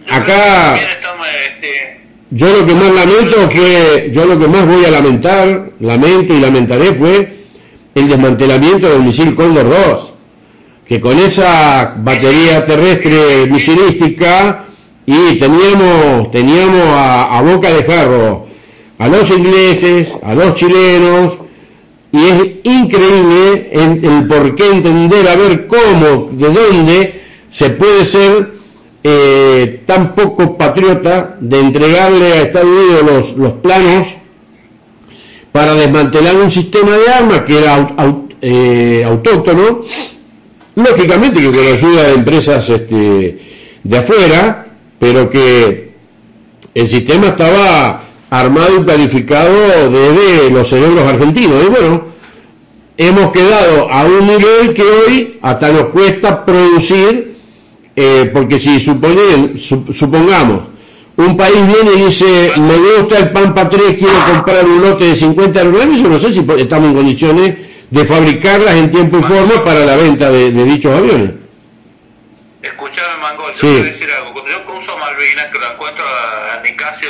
acá este, yo lo que más lamento fue, yo lo que más voy a lamentar, lamento y lamentaré fue el desmantelamiento del misil Cóndor 2, que con esa batería terrestre misilística y teníamos, teníamos a, a boca de jarro a los ingleses, a los chilenos, y es increíble el, por qué entender a ver cómo, de dónde se puede ser eh, tan poco patriota de entregarle a Estados Unidos los, planos para desmantelar un sistema de armas que era eh, autóctono, lógicamente que con la ayuda de empresas este, de afuera, pero que el sistema estaba armado y planificado desde los cerebros argentinos. Y bueno, hemos quedado a un nivel que hoy hasta nos cuesta producir, eh, porque si supongamos, un país viene y dice, me gusta el Pampa 3, quiero comprar un lote de 50 aviones, yo no sé si estamos en condiciones de fabricarlas en tiempo y forma para la venta de, dichos aviones. Escuchame, Mangol, yo quiero decir algo. Cuando yo cruzo Malvinas, que lo encuentro a Nicasio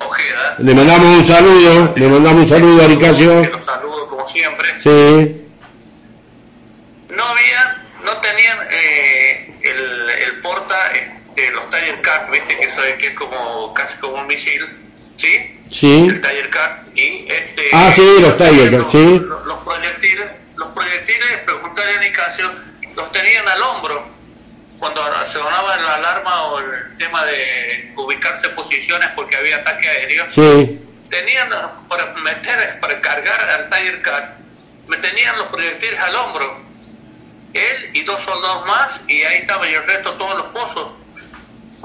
Ojeda. Le mandamos un saludo, le mandamos un saludo a Nicasio. Los saludo como siempre. Sí. No había, no tenían eh, el, el porta, este, los Tiger Car, viste que, soy, que es como casi como un misil, ¿sí? Sí. El Tiger Car y este. Ah, sí, los Tiger Car, sí. Los, los, proyectiles, los proyectiles, preguntarle a Nicasio, los tenían al hombro cuando se sonaba la alarma o el tema de ubicarse posiciones porque había ataque aéreo, tenían para meter, para cargar al Tiger Car, me tenían los proyectiles al hombro, él y dos soldados más, y ahí estaba y el resto todos los pozos,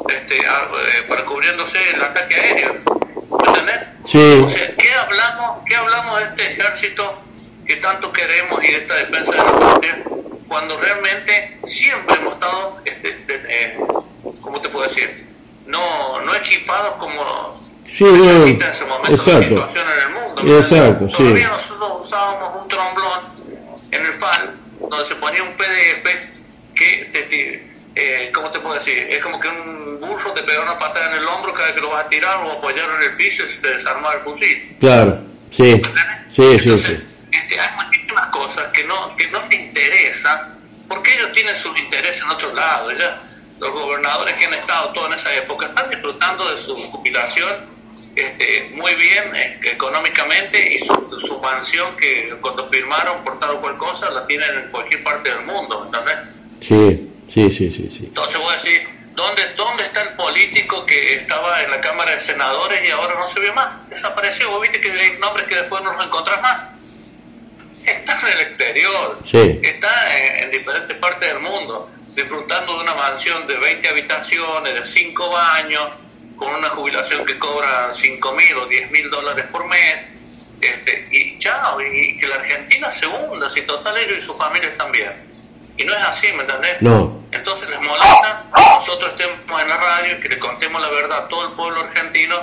este, eh, para cubriéndose el ataque aéreo. ¿Me entendés? Sí. O sea, ¿qué hablamos, ¿qué hablamos de este ejército que tanto queremos y de esta defensa de la patria? Cuando realmente siempre hemos estado, este, eh, ¿cómo te puedo decir? No, no equipados como sí, en ese momento exacto. situación en el mundo. Exacto, Todavía nosotros usábamos un tromblón en el PAN donde se ponía un PDF que te, eh, ¿cómo te puedo decir? Es como que un burro te pega una patada en el hombro cada vez que lo vas a tirar o apoyar en el piso y se te desarma el fusil. Claro, sí, sí, sí, sí. Este, hay muchísimas cosas que no, que no te interesan porque ellos tienen sus intereses en otro lado. Ya los gobernadores que han estado toda en esa época están disfrutando de su jubilación este, muy bien eh, económicamente y su, su, mansión que cuando firmaron por tal o cual cosa la tienen en cualquier parte del mundo, ¿entendés? Sí, sí, sí, sí. sí. Entonces voy a decir, ¿dónde, ¿dónde está el político que estaba en la Cámara de Senadores y ahora no se ve más? Desapareció, vos viste que hay nombres que después no los encontrás más. Está en el exterior, sí. está en, en diferentes partes del mundo, disfrutando de una mansión de 20 habitaciones, de 5 baños, con una jubilación que cobra 5 mil o 10 mil dólares por mes, este, y chao, y que la Argentina se hunda, si total ellos y sus familias también. Y no es así, ¿me entendés? No. Entonces les molesta que nosotros estemos en la radio y que le contemos la verdad a todo el pueblo argentino,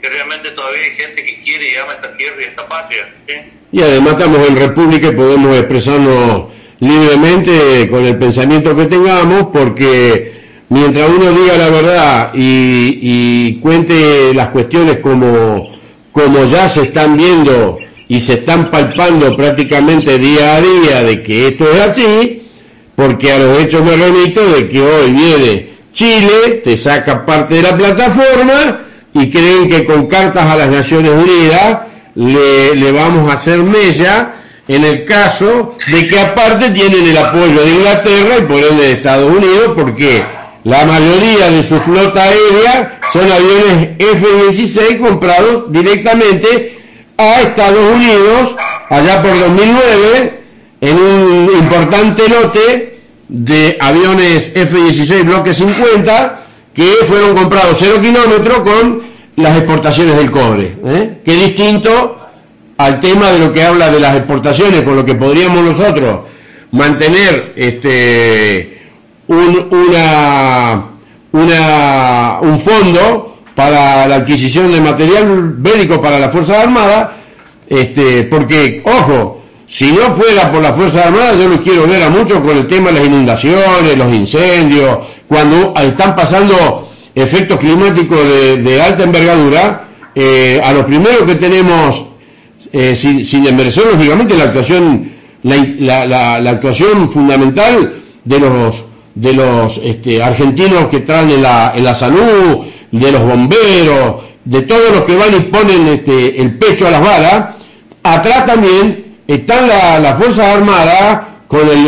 que realmente todavía hay gente que quiere y ama esta tierra y esta patria. ¿sí? Y además estamos en República y podemos expresarnos libremente con el pensamiento que tengamos, porque mientras uno diga la verdad y, cuente las cuestiones como, como ya se están viendo y se están palpando prácticamente día a día de que esto es así, porque a los hechos me remito de que hoy viene Chile, te saca parte de la plataforma y creen que con cartas a las Naciones Unidas le, vamos a hacer mella en el caso de que aparte tienen el apoyo de Inglaterra y por ende de Estados Unidos, porque la mayoría de su flota aérea son aviones F-16 comprados directamente a Estados Unidos allá por 2009 en un importante lote de aviones F-16 bloque 50 que fueron comprados cero kilómetros con las exportaciones del cobre, ¿eh? que distinto al tema de lo que habla de las exportaciones, con lo que podríamos nosotros mantener este un, una, una, un fondo para la adquisición de material bélico para las Fuerzas Armadas, este, porque, ojo, si no fuera por las Fuerzas Armadas, yo los quiero ver a muchos con el tema de las inundaciones, los incendios, cuando están pasando efectos climáticos de, de alta envergadura, eh, a los primeros que tenemos, eh, sin, sin desmerecer lógicamente la actuación, la, la, la, actuación fundamental de los de los este, argentinos que están en la, salud, de los bomberos, de todos los que van y ponen este, el pecho a las balas, atrás también están las la Fuerzas Armadas con el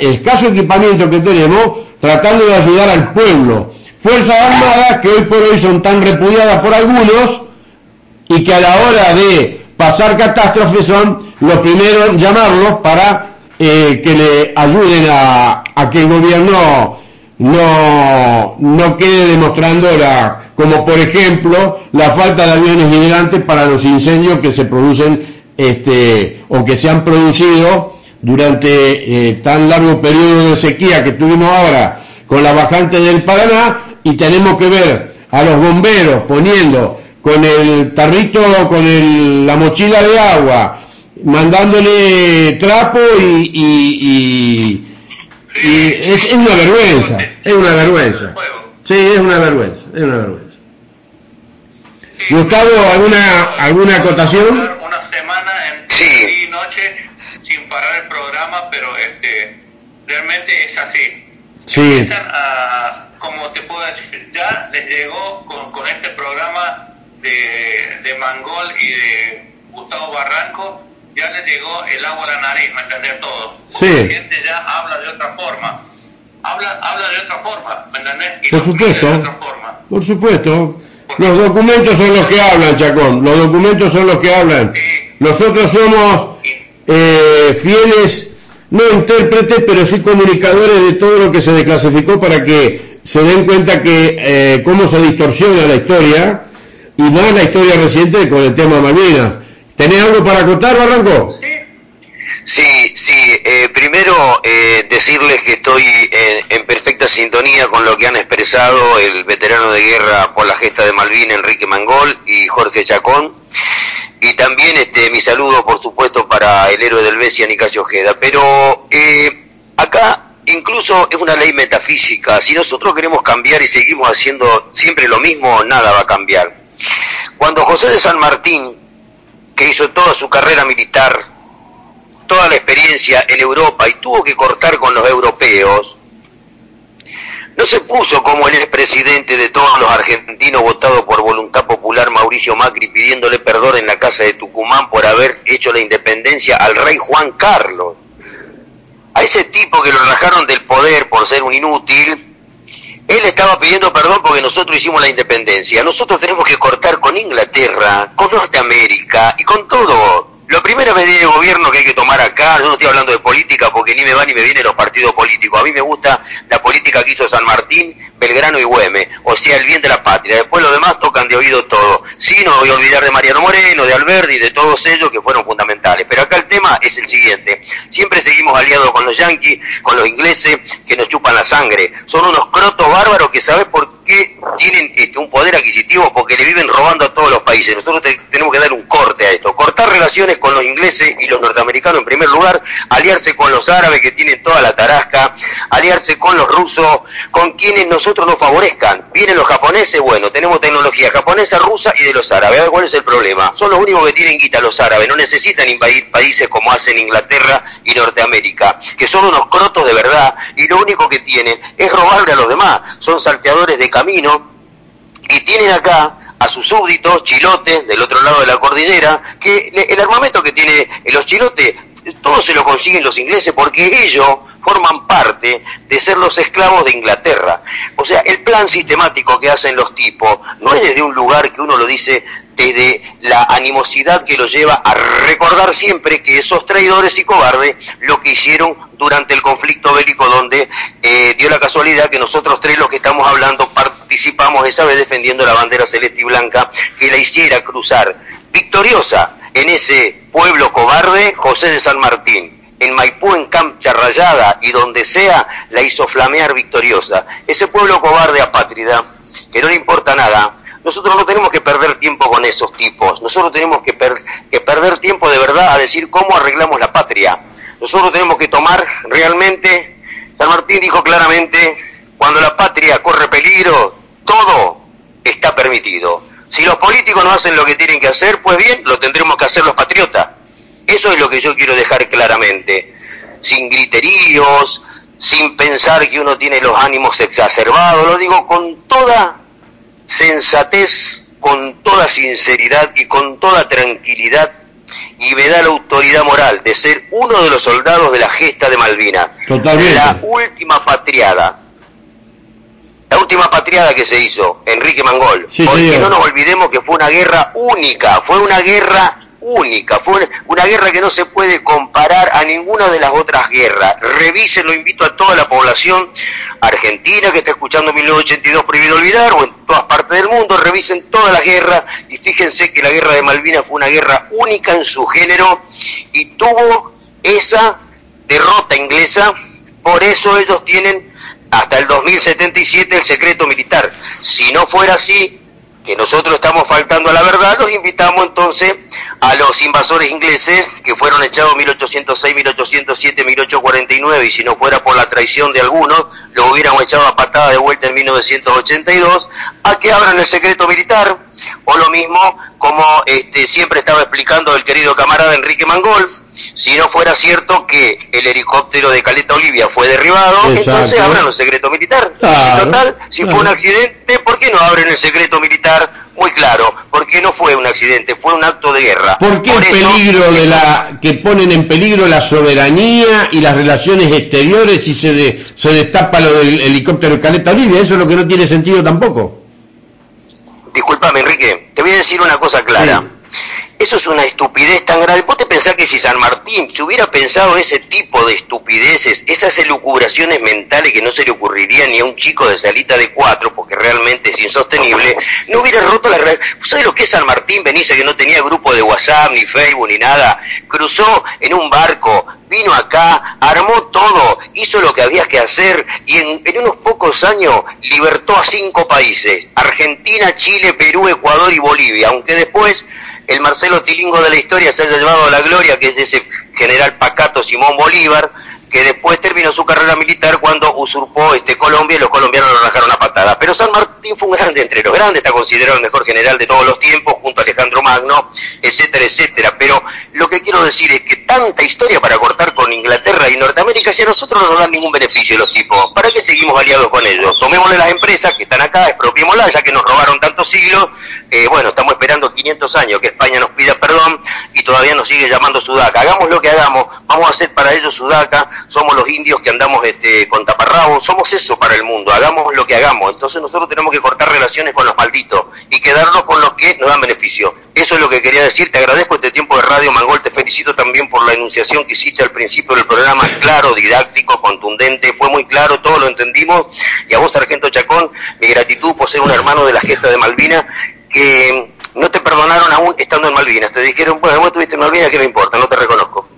escaso equipamiento que tenemos, tratando de ayudar al pueblo. Fuerzas Armadas que hoy por hoy son tan repudiadas por algunos y que a la hora de pasar catástrofes son los primeros llamarlos para eh, que le ayuden a, a, que el gobierno no, no quede demostrando la, como por ejemplo la falta de aviones hidrantes para los incendios que se producen este, o que se han producido durante eh, tan largo periodo de sequía que tuvimos ahora con la bajante del Paraná y tenemos que ver a los bomberos poniendo con el tarrito, con el, la mochila de agua, mandándole trapo y, y, y, y es, es, una vergüenza, es una vergüenza. Sí, es una vergüenza, es una vergüenza. Gustavo, ¿alguna, alguna acotación? Una semana en sí. noche sin parar el programa, pero este realmente es así. Sí. Empiezan a, como te puedo decir, ya les llegó con, con este programa de, de Mangol y de Gustavo Barranco, ya les llegó el agua a la nariz, ¿me entendés todo? Sí. La gente ya habla de otra forma. Habla, habla de otra forma, ¿me entendés? Y Por supuesto. de otra forma. Por supuesto. Los documentos son los que hablan, Chacón. Los documentos son los que hablan. Sí. Nosotros somos eh, fieles, no intérpretes, pero sí comunicadores de todo lo que se desclasificó para que se den cuenta que eh, cómo se distorsiona la historia y más la historia reciente con el tema Malvinas. ¿Tenés algo para acotar, Barranco? Sí. Sí. Eh, primero, eh, decirles que estoy en, en, perfecta sintonía con lo que han expresado el veterano de guerra por la gesta de Malvinas, Enrique Mangol, y Jorge Chacón. Y también este, mi saludo, por supuesto, para el héroe del Bessia, Nicasio Ojeda. Pero eh, acá incluso es una ley metafísica. Si nosotros queremos cambiar y seguimos haciendo siempre lo mismo, nada va a cambiar. Cuando José de San Martín, que hizo toda su carrera militar, toda la experiencia en Europa y tuvo que cortar con los europeos, no se puso como el expresidente de todos los argentinos votado por voluntad popular Mauricio Macri pidiéndole perdón en la casa de Tucumán por haber hecho la independencia al rey Juan Carlos. A ese tipo que lo rajaron del poder por ser un inútil, él estaba pidiendo perdón porque nosotros hicimos la independencia. Nosotros tenemos que cortar con Inglaterra, con Norteamérica y con todo. La primera medida de gobierno que hay que tomar acá, yo no estoy hablando de política porque ni me va ni me vienen los partidos políticos. A mí me gusta la política que hizo San Martín, Belgrano y Güemes, o sea, el bien de la patria. Después los demás tocan de oído todo. Sí, no voy a olvidar de Mariano Moreno, de Alberti, de todos ellos que fueron fundamentales. Pero acá el tema es el siguiente. Siempre seguimos aliados con los yanquis, con los ingleses, que nos chupan la sangre. Son unos crotos bárbaros que sabes por qué tienen este, un poder adquisitivo, porque le viven robando a todos los países. Nosotros tenemos que dar un corte a esto. Cortar relaciones con los ingleses y los norteamericanos en primer lugar, aliarse con los árabes que tienen toda la tarasca, aliarse con los rusos, con quienes nosotros nos favorezcan. Vienen los japoneses, bueno, tenemos tecnología japonesa, rusa y de los árabes. ¿Cuál es el problema? Son los únicos que tienen guita los árabes, no necesitan invadir países como hacen Inglaterra y Norteamérica, que son unos crotos de verdad y lo único que tienen es robarle a los demás. Son salteadores de camino y tienen acá a sus súbditos, chilotes, del otro lado de la cordillera, que el armamento que tiene los chilotes, todo se lo consiguen los ingleses porque ellos forman parte de ser los esclavos de Inglaterra. O sea, el plan sistemático que hacen los tipos no es desde un lugar que uno lo dice desde la animosidad que los lleva a recordar siempre que esos traidores y cobardes lo que hicieron durante el conflicto bélico donde eh, dio la casualidad que nosotros tres los que estamos hablando participamos esa vez defendiendo la bandera celeste y blanca que la hiciera cruzar victoriosa en ese pueblo cobarde José de San Martín en Maipú, en Cancha Rayada y donde sea, la hizo flamear victoriosa. Ese pueblo cobarde apátrida, que no le importa nada, nosotros no tenemos que perder tiempo con esos tipos, nosotros tenemos que, que perder tiempo de verdad a decir cómo arreglamos la patria. Nosotros tenemos que tomar realmente, San Martín dijo claramente, cuando la patria corre peligro, todo está permitido. Si los políticos no hacen lo que tienen que hacer, pues bien, lo tendremos que hacer los patriotas. Eso es lo que yo quiero dejar claramente, sin griteríos, sin pensar que uno tiene los ánimos exacerbados, lo digo con toda sensatez, con toda sinceridad y con toda tranquilidad y me da la autoridad moral de ser uno de los soldados de la gesta de Malvinas, la última patriada, la última patriada que se hizo, Enrique Mangol, porque no nos olvidemos que fue una guerra única, fue una guerra única, fue una guerra que no se puede comparar a ninguna de las otras guerras. Revisen, lo invito a toda la población argentina que está escuchando 1982 Prohibido Olvidar o en todas partes del mundo, revisen toda la guerra y fíjense que la guerra de Malvinas fue una guerra única en su género y tuvo esa derrota inglesa, por eso ellos tienen hasta el 2077 el secreto militar. Si no fuera así, que nosotros estamos faltando a la verdad, los invitamos entonces a los invasores ingleses que fueron echados en 1806, 1807, 1849 y si no fuera por la traición de algunos, los hubiéramos echado a patada de vuelta en 1982, a que abran el secreto militar, o lo mismo como este, siempre estaba explicando el querido camarada Enrique Mangol, si no fuera cierto que el helicóptero de Caleta Olivia fue derribado, entonces abran el secreto militar. total, si fue un accidente, ¿por qué no abren el secreto militar? Muy claro, porque no fue un accidente, fue un acto de guerra. ¿Por qué el peligro de la que ponen en peligro la soberanía y las relaciones exteriores si se se destapa lo del helicóptero de Caleta Olivia? Eso es lo que no tiene sentido tampoco. Disculpame, Enrique, te voy a decir una cosa clara. Eso es una estupidez tan grande. ¿Vos te pensás que si San Martín se hubiera pensado ese tipo de estupideces, esas elucubraciones mentales que no se le ocurriría ni a un chico de salita de cuatro, porque realmente es insostenible, no hubiera roto la red? ¿Sabes lo que es San Martín Benice, que no tenía grupo de WhatsApp, ni Facebook, ni nada? Cruzó en un barco, vino acá, armó todo, hizo lo que había que hacer y en, en, unos pocos años libertó a cinco países, Argentina, Chile, Perú, Ecuador y Bolivia, aunque después el Marcelo Tilingo de la historia se haya llevado la gloria, que es ese general pacato Simón Bolívar, que después terminó su carrera militar cuando usurpó este Colombia y los colombianos lo rajaron a patada. Pero San Martín fue un grande entre los grandes, está considerado el mejor general de todos los tiempos, junto a Alejandro Magno, etcétera, etcétera. Pero lo que quiero decir es que tanta historia para cortar con Inglaterra y Norteamérica, si a nosotros no nos dan ningún beneficio los tipos, ¿para qué seguimos aliados con ellos? Tomémosle las empresas que están acá, expropiémoslas, ya que nos robaron tantos siglos, eh, bueno, estamos esperando 500 años que España nos pida perdón y todavía nos sigue llamando Sudaca. Hagamos lo que hagamos, vamos a hacer para ellos Sudaca, somos los indios que andamos este, con taparrabos, somos eso para el mundo, hagamos lo que hagamos. Entonces nosotros tenemos que cortar relaciones con los malditos y quedarnos con los que nos dan beneficio. Eso es lo que quería decir, te agradezco este tiempo de radio, Mangol, te felicito también por la enunciación que hiciste al principio del programa, claro, didáctico, contundente, fue muy claro, todo lo entendimos. Y a vos, Sargento Chacón, mi gratitud por ser un hermano de la gesta de Malvina, que no te perdonaron aún estando en Malvinas, te dijeron, bueno, vos estuviste en Malvinas, ¿qué me importa? No te reconozco.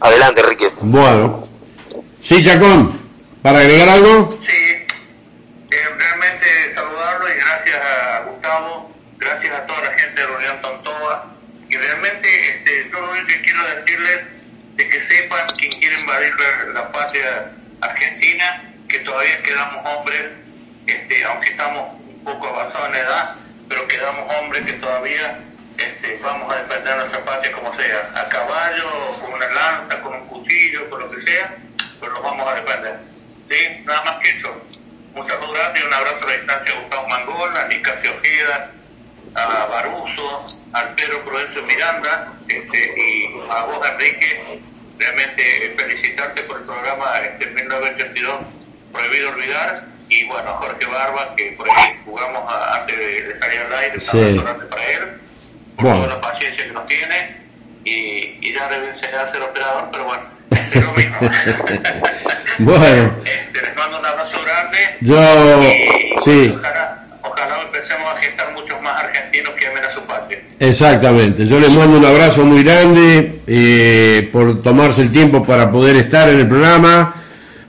Adelante, Enrique. Bueno. Sí, Chacón, ¿para agregar algo? Sí, eh, realmente saludarlo y gracias a Gustavo, gracias a toda la gente de la Unión Tontoas. Y realmente este, yo lo único que quiero decirles es que sepan quien quiere invadir la, patria argentina, que todavía quedamos hombres, este, aunque estamos un poco avanzados en edad, pero quedamos hombres que todavía este, vamos a defender nuestra patria como sea, a caballo, con una lanza, con un cuchillo, con lo que sea, pero los vamos a defender. ¿Sí? Nada más que eso. Un saludo grande y un abrazo a la distancia a Gustavo Mangol, a Nicasio Ojeda, a Baruso, al Pedro Prudencio Miranda, este, y a vos, Enrique, realmente felicitarte por el programa este 1982, Prohibido Olvidar, y bueno, a Jorge Barba, que por ahí jugamos antes de, salir al aire, un abrazo grande para él, por toda la paciencia que nos tiene, y, y ya debe enseñar a ser operador, pero bueno bueno. Este, les mando un abrazo grande. Yo, sí. Ojalá, empecemos a gestar muchos más argentinos que amen a su patria. Exactamente. Yo les mando un abrazo muy grande eh, por tomarse el tiempo para poder estar en el programa.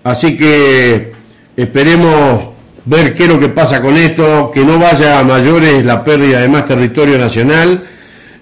Así que esperemos ver qué es lo que pasa con esto, que no vaya a mayores la pérdida de más territorio nacional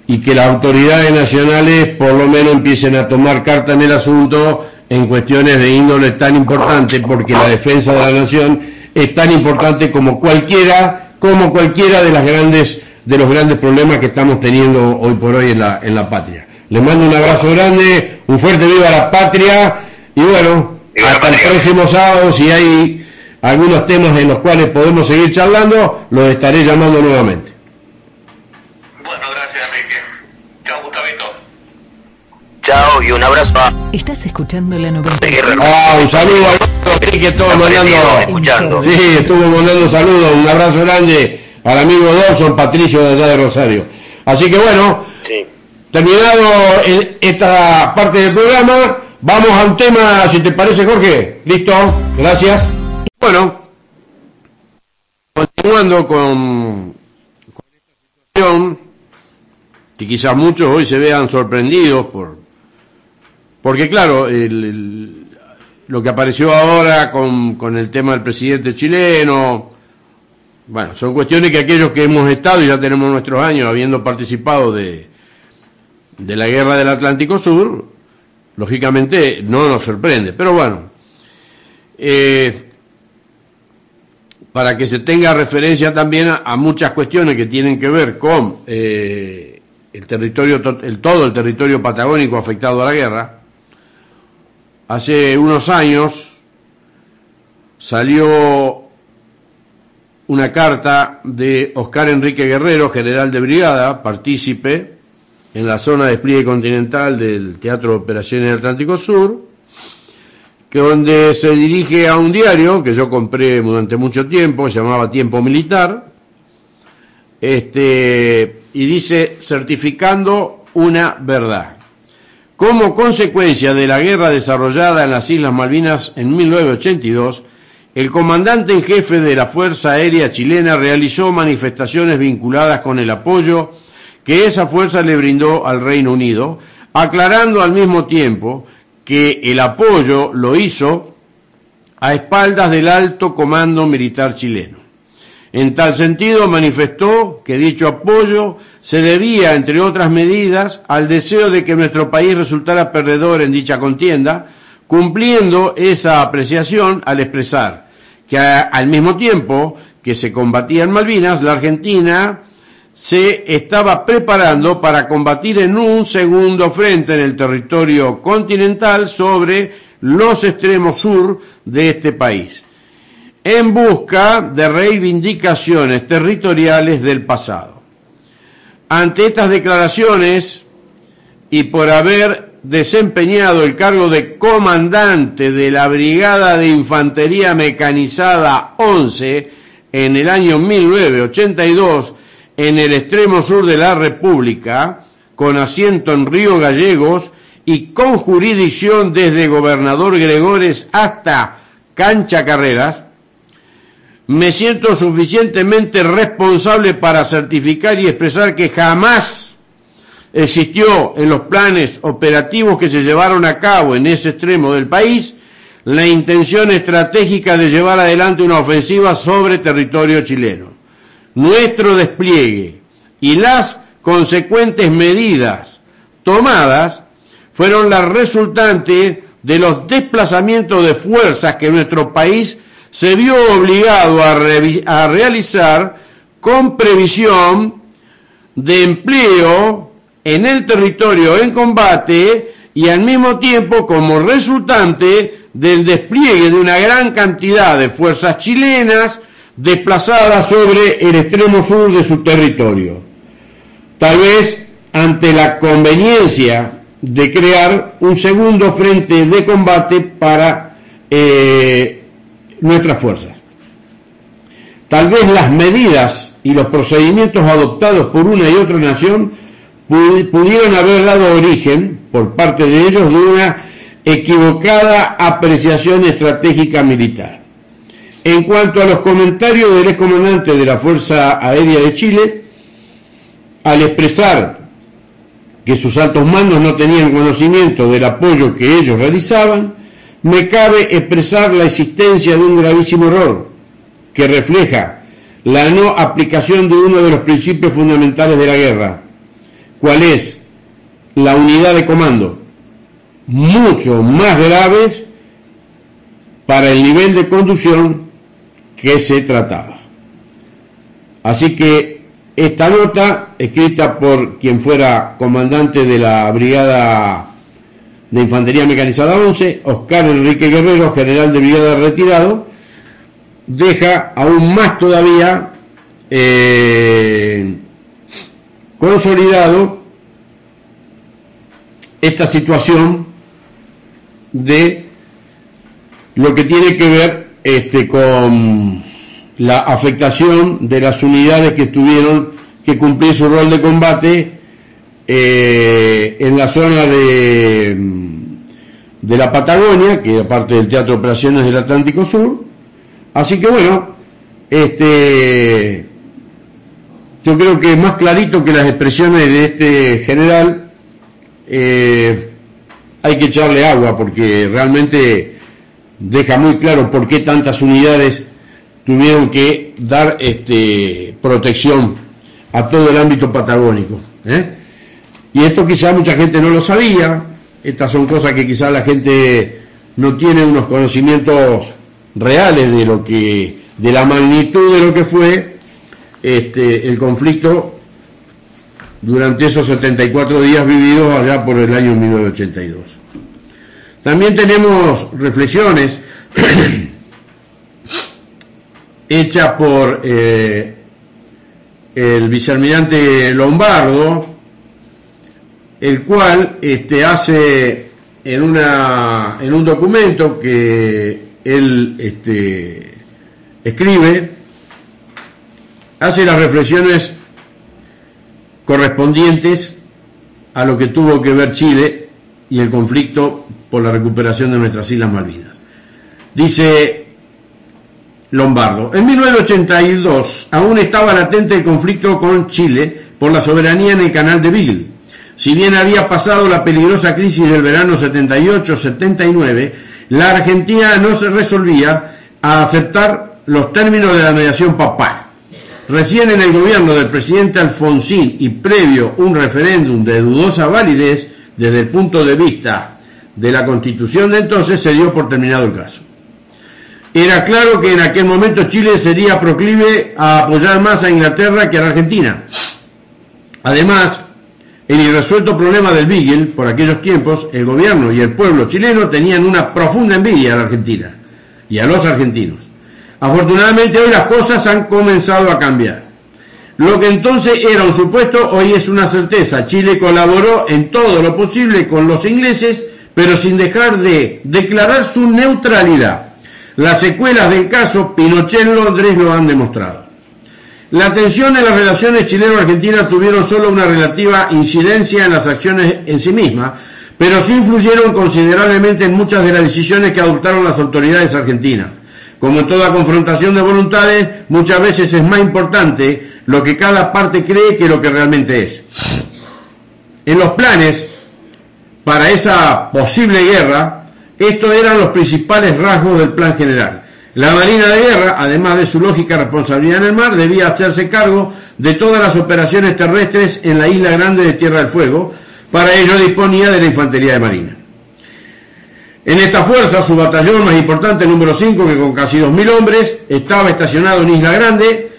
y que las autoridades nacionales por lo menos empiecen a tomar carta en el asunto en cuestiones de índole tan importante, porque la defensa de la nación es tan importante como cualquiera, como cualquiera de las grandes, de los grandes problemas que estamos teniendo hoy por hoy en la, en la patria. Les mando un abrazo grande, un fuerte viva a la patria, y bueno, hasta el próximo sábado, si hay algunos temas en los cuales podemos seguir charlando, los estaré llamando nuevamente. Chao y un abrazo a... Estás escuchando la novela. Ah, un saludo a que estuvo mandando. Sí, estuvo mandando saludos, un abrazo grande al amigo Dawson, Patricio de allá de Rosario. Así que bueno, terminado esta parte del programa, vamos a un tema, si te parece Jorge. Listo, gracias. Bueno, continuando con, con esta situación, que quizás muchos hoy se vean sorprendidos por porque claro, lo que apareció ahora con, el tema del presidente chileno, bueno, son cuestiones que aquellos que hemos estado y ya tenemos nuestros años habiendo participado de, de la guerra del Atlántico Sur, lógicamente no nos sorprende. Pero bueno, eh, para que se tenga referencia también a, muchas cuestiones que tienen que ver con eh, el territorio, el, todo el territorio patagónico afectado a la guerra, Hace unos años salió una carta de Oscar Enrique Guerrero, general de brigada, partícipe en la zona de despliegue continental del Teatro de Operaciones Atlántico Sur, que donde se dirige a un diario que yo compré durante mucho tiempo, llamaba Tiempo Militar, este, y dice certificando una verdad. Como consecuencia de la guerra desarrollada en las Islas Malvinas en 1982, el comandante en jefe de la Fuerza Aérea chilena realizó manifestaciones vinculadas con el apoyo que esa fuerza le brindó al Reino Unido, aclarando al mismo tiempo que el apoyo lo hizo a espaldas del alto comando militar chileno. En tal sentido, manifestó que dicho apoyo se debía, entre otras medidas, al deseo de que nuestro país resultara perdedor en dicha contienda, cumpliendo esa apreciación al expresar que al mismo tiempo que se combatía en Malvinas, la Argentina se estaba preparando para combatir en un segundo frente en el territorio continental sobre los extremos sur de este país, en busca de reivindicaciones territoriales del pasado. Ante estas declaraciones y por haber desempeñado el cargo de comandante de la Brigada de Infantería Mecanizada 11 en el año 1982 en el extremo sur de la República, con asiento en Río Gallegos y con jurisdicción desde Gobernador Gregores hasta Cancha Carreras, me siento suficientemente responsable para certificar y expresar que jamás existió en los planes operativos que se llevaron a cabo en ese extremo del país la intención estratégica de llevar adelante una ofensiva sobre territorio chileno. Nuestro despliegue y las consecuentes medidas tomadas fueron la resultante de los desplazamientos de fuerzas que nuestro país se vio obligado a, realizar con previsión de empleo en el territorio en combate y al mismo tiempo como resultante del despliegue de una gran cantidad de fuerzas chilenas desplazadas sobre el extremo sur de su territorio. Tal vez ante la conveniencia de crear un segundo frente de combate para eh, nuestras fuerzas. Tal vez las medidas y los procedimientos adoptados por una y otra nación pudieron haber dado origen, por parte de ellos, de una equivocada apreciación estratégica militar. En cuanto a los comentarios del excomandante de la Fuerza Aérea de Chile, al expresar que sus altos mandos no tenían conocimiento del apoyo que ellos realizaban, me cabe expresar la existencia de un gravísimo error que refleja la no aplicación de uno de los principios fundamentales de la guerra, cuál es la unidad de comando, mucho más graves para el nivel de conducción que se trataba. Así que esta nota, escrita por quien fuera comandante de la Brigada de Infantería Mecanizada 11, Oscar Enrique Guerrero, general de brigada retirado, deja aún más todavía eh, consolidado esta situación de lo que tiene que ver este, con la afectación de las unidades que tuvieron que cumplir su rol de combate eh, en la zona de, de la Patagonia, que es parte del Teatro de Operaciones del Atlántico Sur. Así que bueno, este, yo creo que más clarito que las expresiones de este general, eh, hay que echarle agua porque realmente deja muy claro por qué tantas unidades tuvieron que dar este, protección a todo el ámbito patagónico. ¿eh? Y esto quizá mucha gente no lo sabía, estas son cosas que quizá la gente no tiene unos conocimientos reales de lo que, de la magnitud de lo que fue este, el conflicto durante esos 74 días vividos allá por el año 1982. También tenemos reflexiones hechas por eh, el vicealmirante Lombardo, el cual este, hace en, una, en un documento que él este, escribe, hace las reflexiones correspondientes a lo que tuvo que ver Chile y el conflicto por la recuperación de nuestras Islas Malvinas. Dice Lombardo, en 1982 aún estaba latente el conflicto con Chile por la soberanía en el canal de Beagle. Si bien había pasado la peligrosa crisis del verano 78-79, la Argentina no se resolvía a aceptar los términos de la mediación papal. Recién en el gobierno del presidente Alfonsín y previo un referéndum de dudosa validez desde el punto de vista de la constitución de entonces se dio por terminado el caso. Era claro que en aquel momento Chile sería proclive a apoyar más a Inglaterra que a la Argentina. Además, el irresuelto problema del Beagle, por aquellos tiempos, el gobierno y el pueblo chileno tenían una profunda envidia a la Argentina y a los argentinos. Afortunadamente hoy las cosas han comenzado a cambiar. Lo que entonces era un supuesto hoy es una certeza. Chile colaboró en todo lo posible con los ingleses, pero sin dejar de declarar su neutralidad. Las secuelas del caso Pinochet en Londres lo han demostrado. La tensión en las relaciones chileno-argentinas tuvieron solo una relativa incidencia en las acciones en sí mismas, pero sí influyeron considerablemente en muchas de las decisiones que adoptaron las autoridades argentinas. Como en toda confrontación de voluntades, muchas veces es más importante lo que cada parte cree que lo que realmente es. En los planes para esa posible guerra, estos eran los principales rasgos del plan general. La Marina de Guerra, además de su lógica responsabilidad en el mar, debía hacerse cargo de todas las operaciones terrestres en la isla grande de Tierra del Fuego. Para ello disponía de la Infantería de Marina. En esta fuerza, su batallón más importante, número 5, que con casi 2.000 hombres, estaba estacionado en Isla Grande,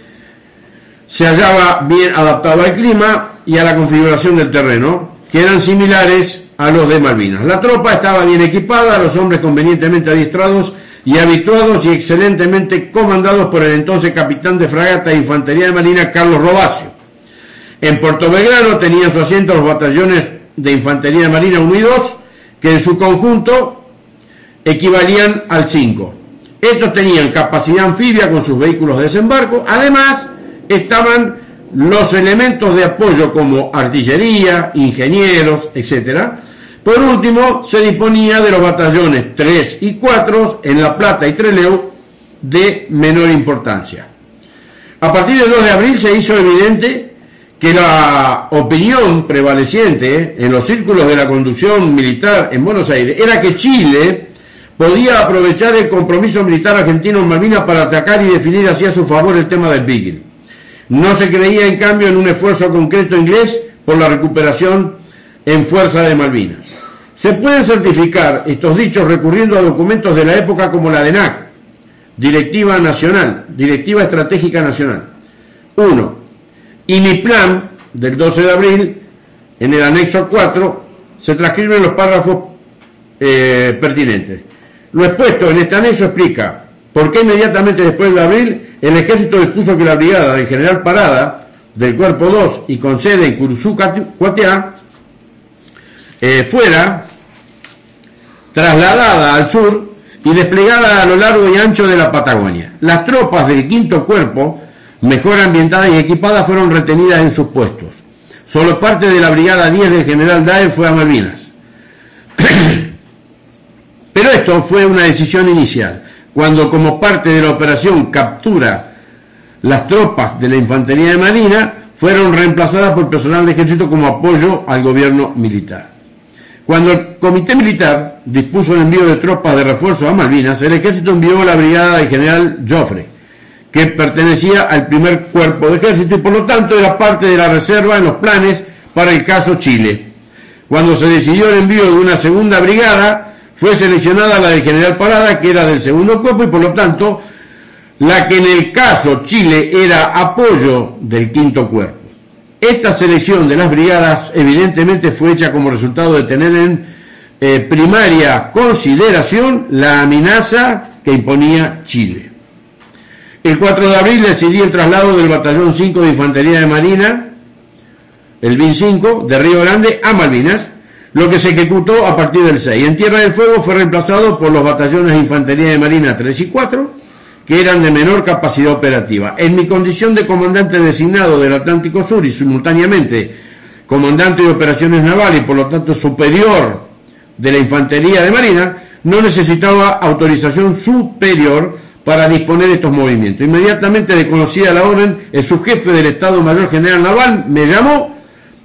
se hallaba bien adaptado al clima y a la configuración del terreno, que eran similares a los de Malvinas. La tropa estaba bien equipada, los hombres convenientemente adiestrados y habituados y excelentemente comandados por el entonces capitán de fragata de Infantería de Marina, Carlos Robacio. En Puerto Belgrano tenían su asiento los batallones de Infantería de Marina 1 y 2, que en su conjunto equivalían al 5. Estos tenían capacidad anfibia con sus vehículos de desembarco, además estaban los elementos de apoyo como artillería, ingenieros, etc. Por último, se disponía de los batallones 3 y 4 en La Plata y Trelew de menor importancia. A partir del 2 de abril se hizo evidente que la opinión prevaleciente en los círculos de la conducción militar en Buenos Aires era que Chile podía aprovechar el compromiso militar argentino en Malvinas para atacar y definir hacia su favor el tema del Beagle. No se creía, en cambio, en un esfuerzo concreto inglés por la recuperación en fuerza de Malvinas. Se pueden certificar estos dichos recurriendo a documentos de la época como la DENAC, Directiva Nacional, Directiva Estratégica Nacional. 1. Y mi plan del 12 de abril, en el anexo 4, se transcriben los párrafos eh, pertinentes. Lo expuesto en este anexo explica por qué inmediatamente después de abril el ejército dispuso que la brigada del general Parada del cuerpo 2 y con sede en Curuzú, Cuatiá, eh, fuera trasladada al sur y desplegada a lo largo y ancho de la Patagonia. Las tropas del quinto cuerpo, mejor ambientadas y equipadas, fueron retenidas en sus puestos. Solo parte de la brigada 10 del general Daer fue a Malvinas. Pero esto fue una decisión inicial, cuando como parte de la operación captura las tropas de la Infantería de Marina fueron reemplazadas por personal de ejército como apoyo al gobierno militar. Cuando el comité militar dispuso el envío de tropas de refuerzo a Malvinas, el ejército envió la brigada del general Joffre, que pertenecía al primer cuerpo de ejército y por lo tanto era parte de la reserva en los planes para el caso Chile. Cuando se decidió el envío de una segunda brigada, fue seleccionada la del general Parada, que era del segundo cuerpo, y por lo tanto, la que en el caso Chile era apoyo del quinto cuerpo. Esta selección de las brigadas evidentemente fue hecha como resultado de tener en eh, primaria consideración la amenaza que imponía Chile. El 4 de abril decidió el traslado del Batallón 5 de Infantería de Marina, el BIN 5, de Río Grande a Malvinas, lo que se ejecutó a partir del 6. En Tierra del Fuego fue reemplazado por los batallones de Infantería de Marina 3 y 4, que eran de menor capacidad operativa. En mi condición de comandante designado del Atlántico Sur y simultáneamente comandante de operaciones navales y por lo tanto superior de la Infantería de Marina, no necesitaba autorización superior para disponer estos movimientos. Inmediatamente de conocida la orden, el subjefe del Estado Mayor General Naval me llamó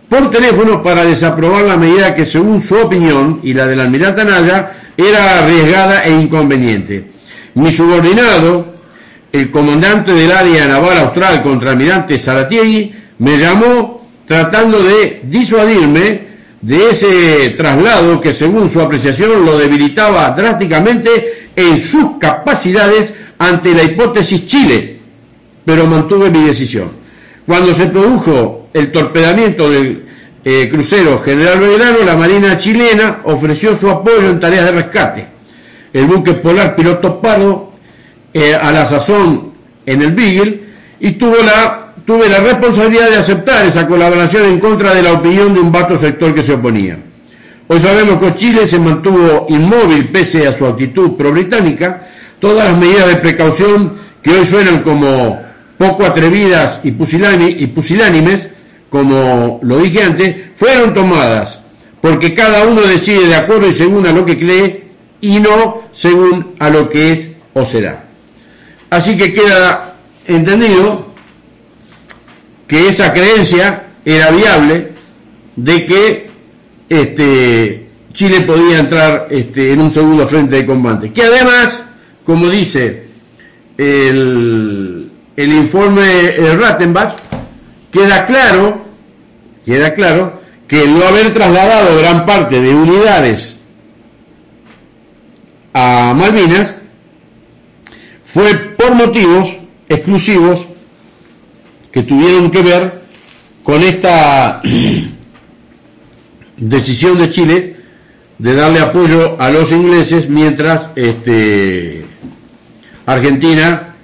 por teléfono para desaprobar la medida que según su opinión y la del almirante Anaya era arriesgada e inconveniente. Mi subordinado, el comandante del área naval austral contra almirante Saratiegui, me llamó tratando de disuadirme de ese traslado que según su apreciación lo debilitaba drásticamente en sus capacidades ante la hipótesis Chile, pero mantuve mi decisión. Cuando se produjo el torpedamiento del eh, crucero General Belgrano, la Marina chilena ofreció su apoyo en tareas de rescate. El buque polar piloto Pardo, eh, a la sazón en el Beagle, y tuvo la, tuve la responsabilidad de aceptar esa colaboración en contra de la opinión de un vasto sector que se oponía. Hoy sabemos que Chile se mantuvo inmóvil pese a su actitud pro-británica. Todas las medidas de precaución que hoy suenan como poco atrevidas y, y pusilánimes como lo dije antes, fueron tomadas porque cada uno decide de acuerdo y según a lo que cree y no según a lo que es o será. Así que queda entendido que esa creencia era viable de que este, Chile podía entrar este, en un segundo frente de combate. Que además, como dice el, el informe Rattenbach, queda claro, queda claro que el no haber trasladado gran parte de unidades a Malvinas fue por motivos exclusivos que tuvieron que ver con esta decisión de Chile de darle apoyo a los ingleses mientras este, Argentina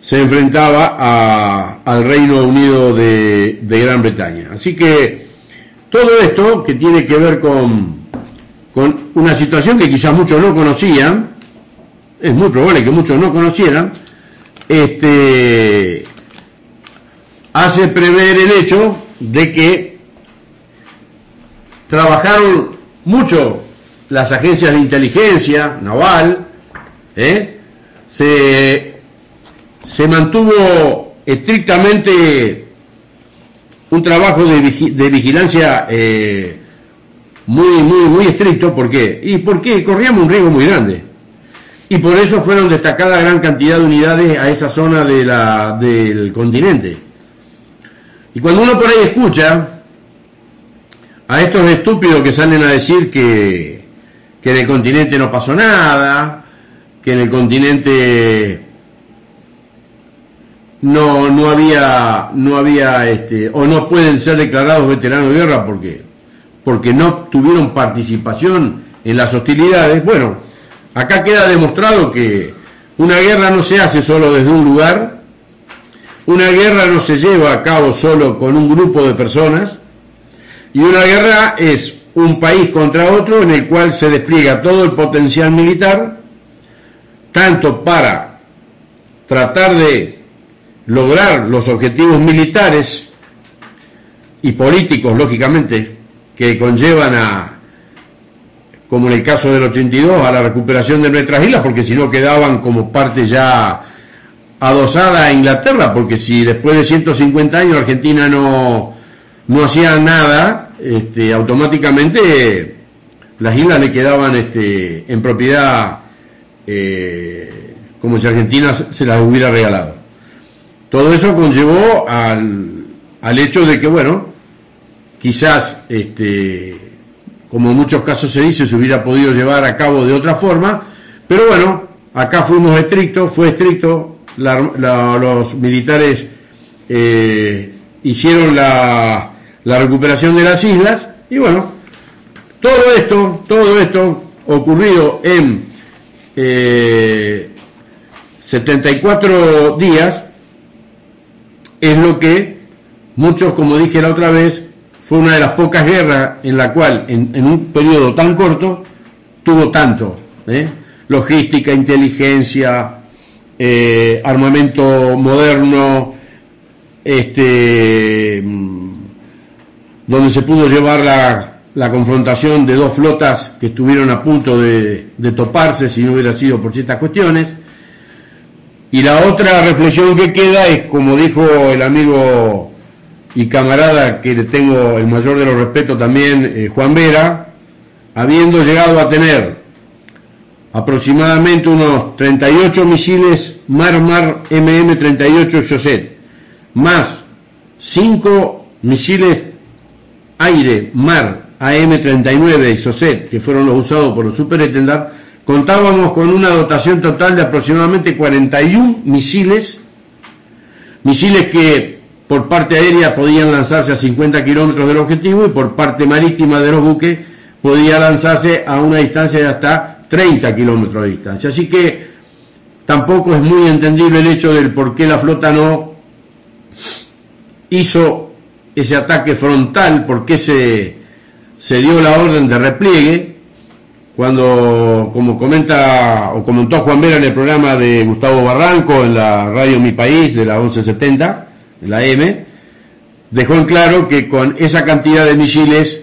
se enfrentaba al Reino Unido de, Gran Bretaña. Así que todo esto que tiene que ver con, con una situación que quizás muchos no conocían, es muy probable que muchos no conocieran, este, hace prever el hecho de que trabajaron mucho las agencias de inteligencia naval, ¿eh? se se mantuvo estrictamente un trabajo de, vigilancia eh, muy, muy, muy estricto. ¿Por qué? Y porque corríamos un riesgo muy grande. Y por eso fueron destacadas gran cantidad de unidades a esa zona de la, del continente. Y cuando uno por ahí escucha a estos estúpidos que salen a decir que, que en el continente no pasó nada, que en el continente no, no había, no había, este, o no pueden ser declarados veteranos de guerra porque, porque no tuvieron participación en las hostilidades. Bueno, acá queda demostrado que una guerra no se hace solo desde un lugar, una guerra no se lleva a cabo solo con un grupo de personas, y una guerra es un país contra otro en el cual se despliega todo el potencial militar, tanto para tratar de lograr los objetivos militares y políticos, lógicamente, que conllevan a, como en el caso del 82, a la recuperación de nuestras islas, porque si no quedaban como parte ya adosada a Inglaterra, porque si después de 150 años Argentina no, no hacía nada, este, automáticamente las islas le quedaban este, en propiedad eh, como si Argentina se las hubiera regalado. Todo eso conllevó al, al hecho de que, bueno, quizás, este, como en muchos casos se dice, se hubiera podido llevar a cabo de otra forma, pero bueno, acá fuimos estrictos, fue estricto, los militares eh, hicieron la, la recuperación de las islas, y bueno, todo esto, todo esto ocurrido en eh, 74 días, es lo que muchos, como dije la otra vez, fue una de las pocas guerras en la cual en, un periodo tan corto tuvo tanto, ¿eh? logística, inteligencia, eh, armamento moderno, este, mm, donde se pudo llevar la, confrontación de dos flotas que estuvieron a punto de, de toparse si no hubiera sido por ciertas cuestiones, y la otra reflexión que queda es, como dijo el amigo y camarada que le tengo el mayor de los respetos también, eh, Juan Vera, habiendo llegado a tener aproximadamente unos 38 misiles Mar-Mar MM-38 Exocet, más 5 misiles aire, mar, AM-39 y SOSET, que fueron los usados por los superestendard, contábamos con una dotación total de aproximadamente 41 misiles, misiles que por parte aérea podían lanzarse a 50 kilómetros del objetivo y por parte marítima de los buques podía lanzarse a una distancia de hasta 30 kilómetros de distancia. Así que tampoco es muy entendible el hecho del por qué la flota no hizo ese ataque frontal, por qué se, se dio la orden de repliegue, cuando, como comenta o comentó Juan Vera en el programa de Gustavo Barranco en la radio Mi País de la 1170, en la M, dejó en claro que con esa cantidad de misiles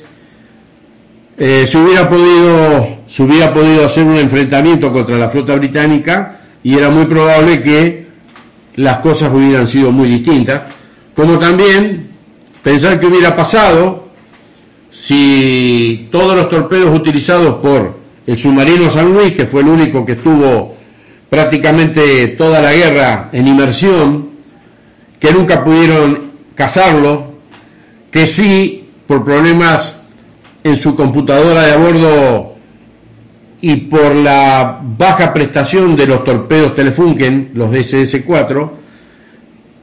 eh, se hubiera podido se hubiera podido hacer un enfrentamiento contra la flota británica y era muy probable que las cosas hubieran sido muy distintas, como también pensar que hubiera pasado si todos los torpedos utilizados por el submarino San Luis, que fue el único que estuvo prácticamente toda la guerra en inmersión, que nunca pudieron cazarlo, que sí, por problemas en su computadora de a bordo y por la baja prestación de los torpedos Telefunken, los SS-4,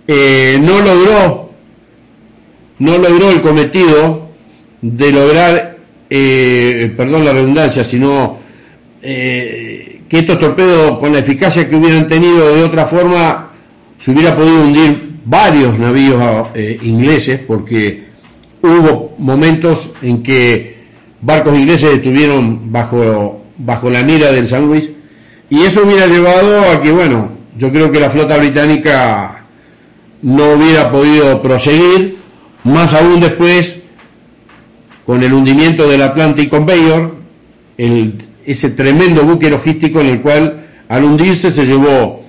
eh, no logró, no logró el cometido de lograr, eh, perdón la redundancia, sino eh, que estos torpedos, con la eficacia que hubieran tenido de otra forma, se hubiera podido hundir varios navíos ingleses, porque hubo momentos en que barcos ingleses estuvieron bajo, bajo la mira del San Luis y eso hubiera llevado a que, bueno, yo creo que la flota británica no hubiera podido proseguir, más aún después con el hundimiento del Atlantic Conveyor, el, ese tremendo buque logístico en el cual al hundirse se llevó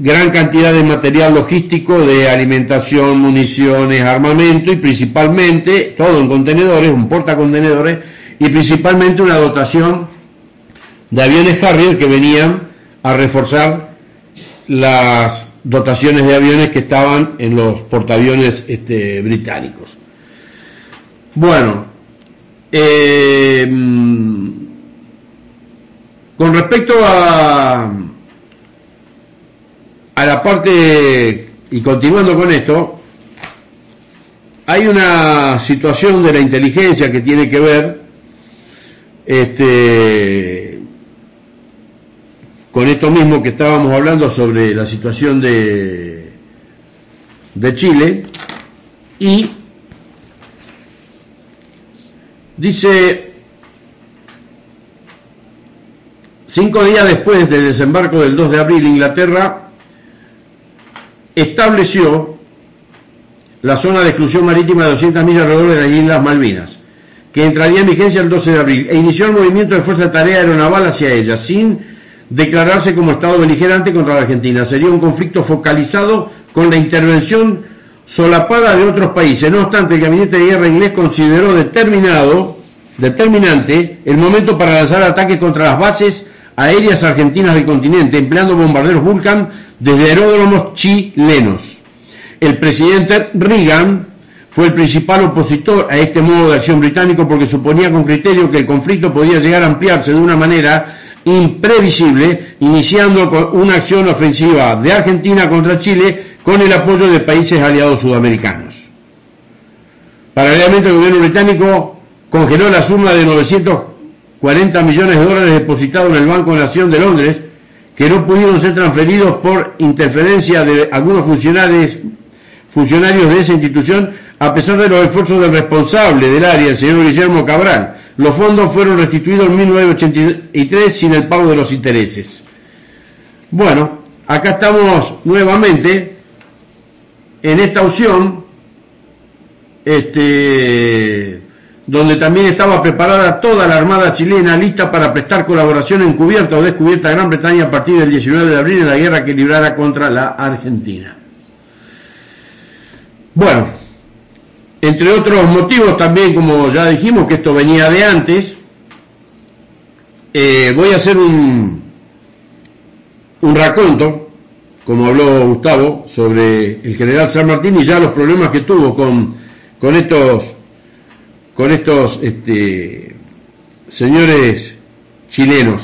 gran cantidad de material logístico de alimentación, municiones, armamento y principalmente, todo en contenedores, un portacontenedores y principalmente una dotación de aviones Harrier que venían a reforzar las dotaciones de aviones que estaban en los portaaviones este, británicos. Bueno, eh, con respecto a a la parte, y continuando con esto, hay una situación de la inteligencia que tiene que ver este, con esto mismo que estábamos hablando sobre la situación de, de Chile y dice cinco días después del desembarco del 2 de abril Inglaterra estableció la zona de exclusión marítima de 200 millas alrededor de las Islas Malvinas, que entraría en vigencia el 12 de abril, e inició el movimiento de fuerza de tarea aeronaval hacia ella, sin declararse como Estado beligerante contra la Argentina. Sería un conflicto focalizado con la intervención solapada de otros países. No obstante, el Gabinete de Guerra inglés consideró determinado, determinante el momento para lanzar ataques contra las bases aéreas argentinas del continente, empleando bombarderos Vulcan desde aeródromos chilenos. El presidente Reagan fue el principal opositor a este modo de acción británico porque suponía con criterio que el conflicto podía llegar a ampliarse de una manera imprevisible, iniciando una acción ofensiva de Argentina contra Chile con el apoyo de países aliados sudamericanos. Paralelamente, el gobierno británico congeló la suma de 940 millones de dólares depositados en el Banco de Nación de Londres que no pudieron ser transferidos por interferencia de algunos funcionarios, de esa institución, a pesar de los esfuerzos del responsable del área, el señor Guillermo Cabral. Los fondos fueron restituidos en 1983 sin el pago de los intereses. Bueno, acá estamos nuevamente en esta opción, este, donde también estaba preparada toda la Armada chilena lista para prestar colaboración encubierta o descubierta a Gran Bretaña a partir del 19 de abril en la guerra que librara contra la Argentina. Bueno, entre otros motivos también, como ya dijimos, que esto venía de antes, eh, voy a hacer un, un raconto, como habló Gustavo, sobre el general San Martín y ya los problemas que tuvo con, con estos con estos este, señores chilenos.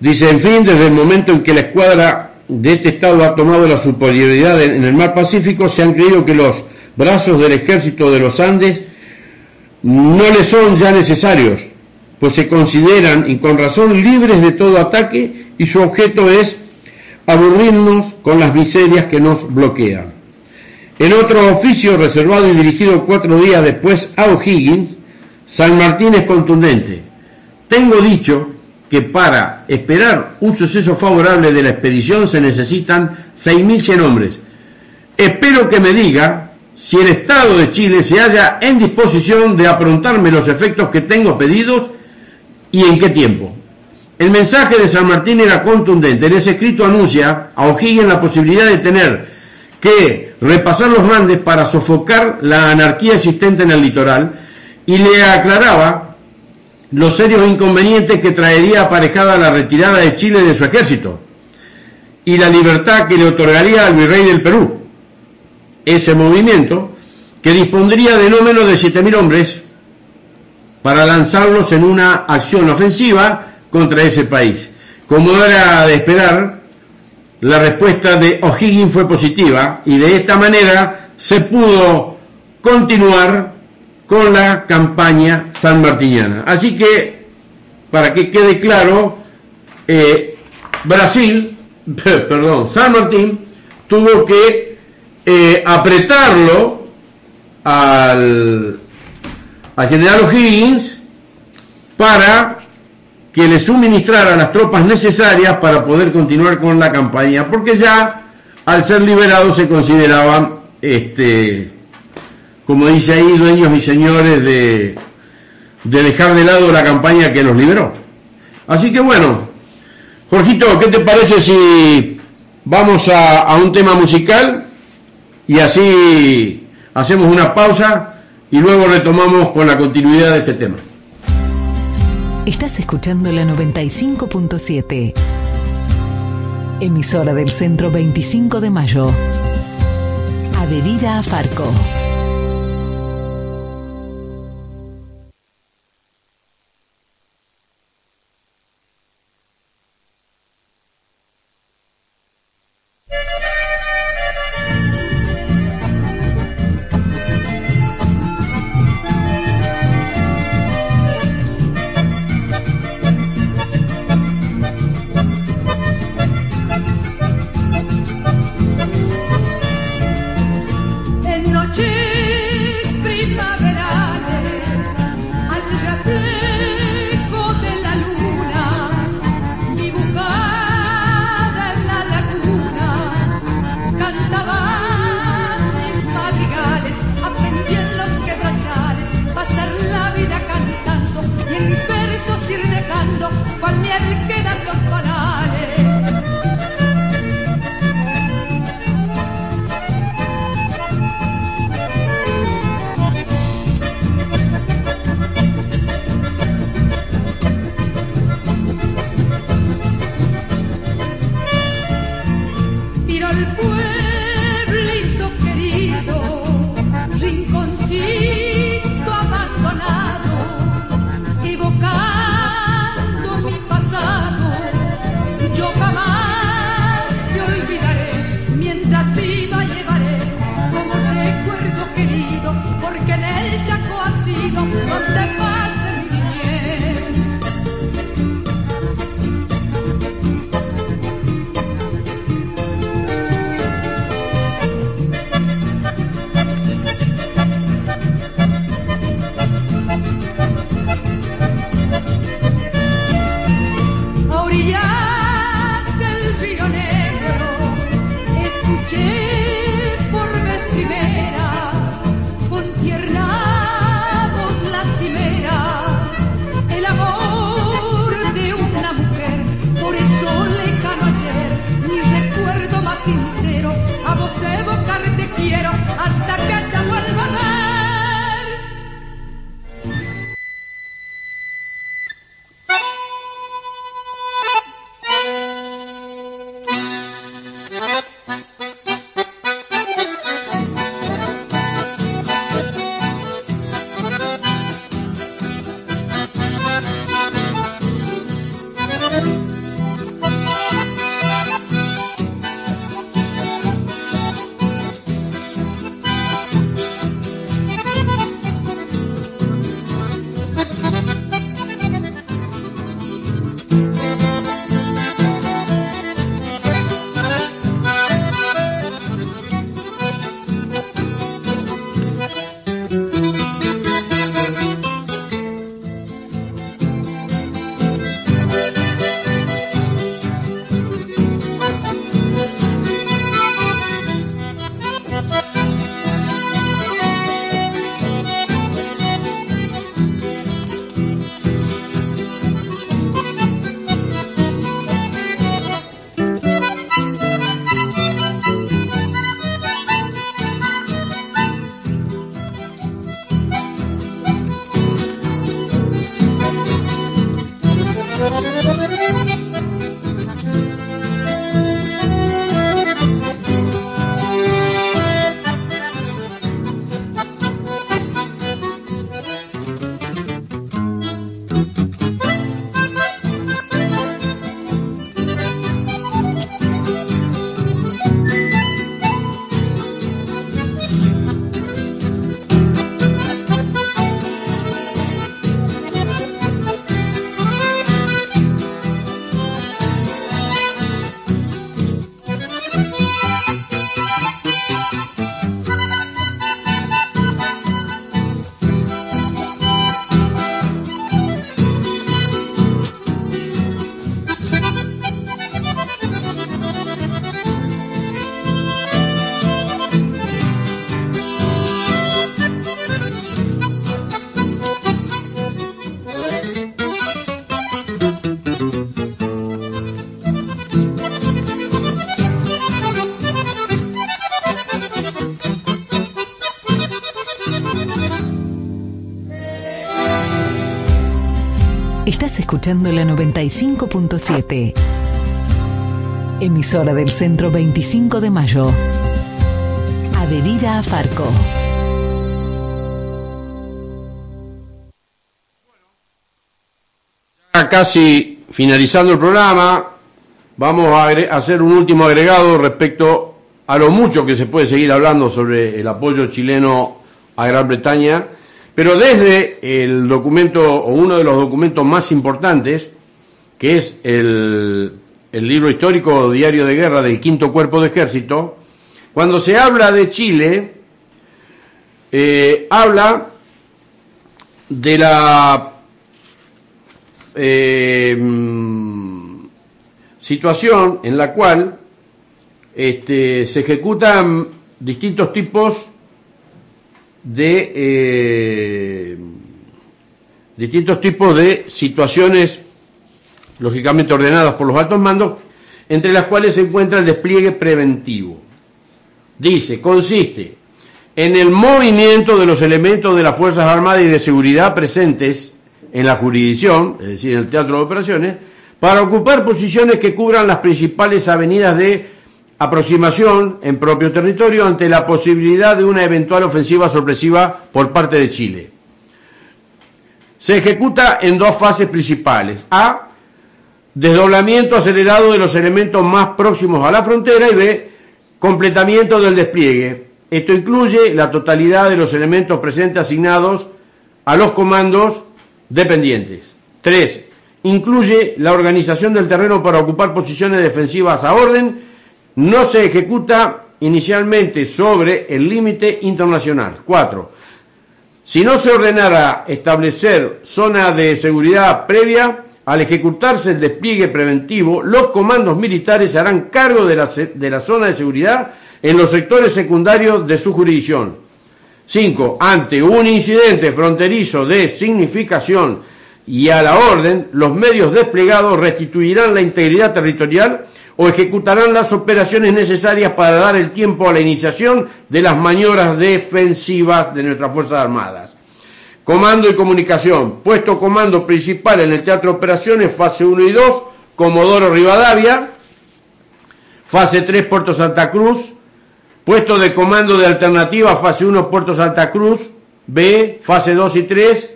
Dice, en fin, desde el momento en que la escuadra de este Estado ha tomado la superioridad en el mar Pacífico, se han creído que los brazos del ejército de los Andes no le son ya necesarios, pues se consideran, y con razón, libres de todo ataque y su objeto es aburrirnos con las miserias que nos bloquean. En otro oficio reservado y dirigido cuatro días después a O'Higgins, San Martín es contundente. Tengo dicho que para esperar un suceso favorable de la expedición se necesitan 6.100 hombres. Espero que me diga si el Estado de Chile se halla en disposición de aprontarme los efectos que tengo pedidos y en qué tiempo. El mensaje de San Martín era contundente. En ese escrito anuncia a O'Higgins la posibilidad de tener que repasar los Andes para sofocar la anarquía existente en el litoral y le aclaraba los serios inconvenientes que traería aparejada la retirada de Chile de su ejército y la libertad que le otorgaría al virrey del Perú. Ese movimiento, que dispondría de no menos de 7.000 hombres para lanzarlos en una acción ofensiva contra ese país. Como era de esperar, la respuesta de O'Higgins fue positiva y de esta manera se pudo continuar con la campaña sanmartiniana. Así que, para que quede claro, eh, Brasil, perdón, San Martín tuvo que eh, apretarlo al, al general O'Higgins para que le suministrara las tropas necesarias para poder continuar con la campaña, porque ya al ser liberados se consideraban, este, como dice ahí, dueños y señores de, de dejar de lado la campaña que los liberó. Así que bueno, Jorgito, ¿qué te parece si vamos a un tema musical y así hacemos una pausa y luego retomamos con la continuidad de este tema? Estás escuchando la 95.7, emisora del Centro 25 de Mayo. Adherida a Farco. Escuchando la 95.7. Emisora del Centro 25 de Mayo. Adherida a Farco. Casi finalizando el programa, vamos a hacer un último agregado respecto a lo mucho que se puede seguir hablando sobre el apoyo chileno a Gran Bretaña pero desde el documento, o uno de los documentos más importantes, que es el, libro histórico Diario de Guerra del Quinto Cuerpo de Ejército, cuando se habla de Chile, eh, habla de la eh, situación en la cual este, se ejecutan distintos tipos de eh, distintos tipos de situaciones, lógicamente ordenadas por los altos mandos, entre las cuales se encuentra el despliegue preventivo. Dice, consiste en el movimiento de los elementos de las Fuerzas Armadas y de Seguridad presentes en la jurisdicción, es decir, en el teatro de operaciones, para ocupar posiciones que cubran las principales avenidas de aproximación en propio territorio ante la posibilidad de una eventual ofensiva sorpresiva por parte de Chile. Se ejecuta en dos fases principales. A. Desdoblamiento acelerado de los elementos más próximos a la frontera y B. Completamiento del despliegue. Esto incluye la totalidad de los elementos presentes asignados a los comandos dependientes. 3. Incluye la organización del terreno para ocupar posiciones defensivas a orden no se ejecuta inicialmente sobre el límite internacional. 4. Si no se ordenara establecer zona de seguridad previa, al ejecutarse el despliegue preventivo, los comandos militares se harán cargo de la, de la zona de seguridad en los sectores secundarios de su jurisdicción. 5. Ante un incidente fronterizo de significación y a la orden, los medios desplegados restituirán la integridad territorial o ejecutarán las operaciones necesarias para dar el tiempo a la iniciación de las maniobras defensivas de nuestras Fuerzas Armadas. Comando y comunicación. Puesto comando principal en el Teatro Operaciones, fase 1 y 2, Comodoro Rivadavia. Fase 3, Puerto Santa Cruz. Puesto de comando de alternativa, fase 1, Puerto Santa Cruz. B, fase 2 y 3,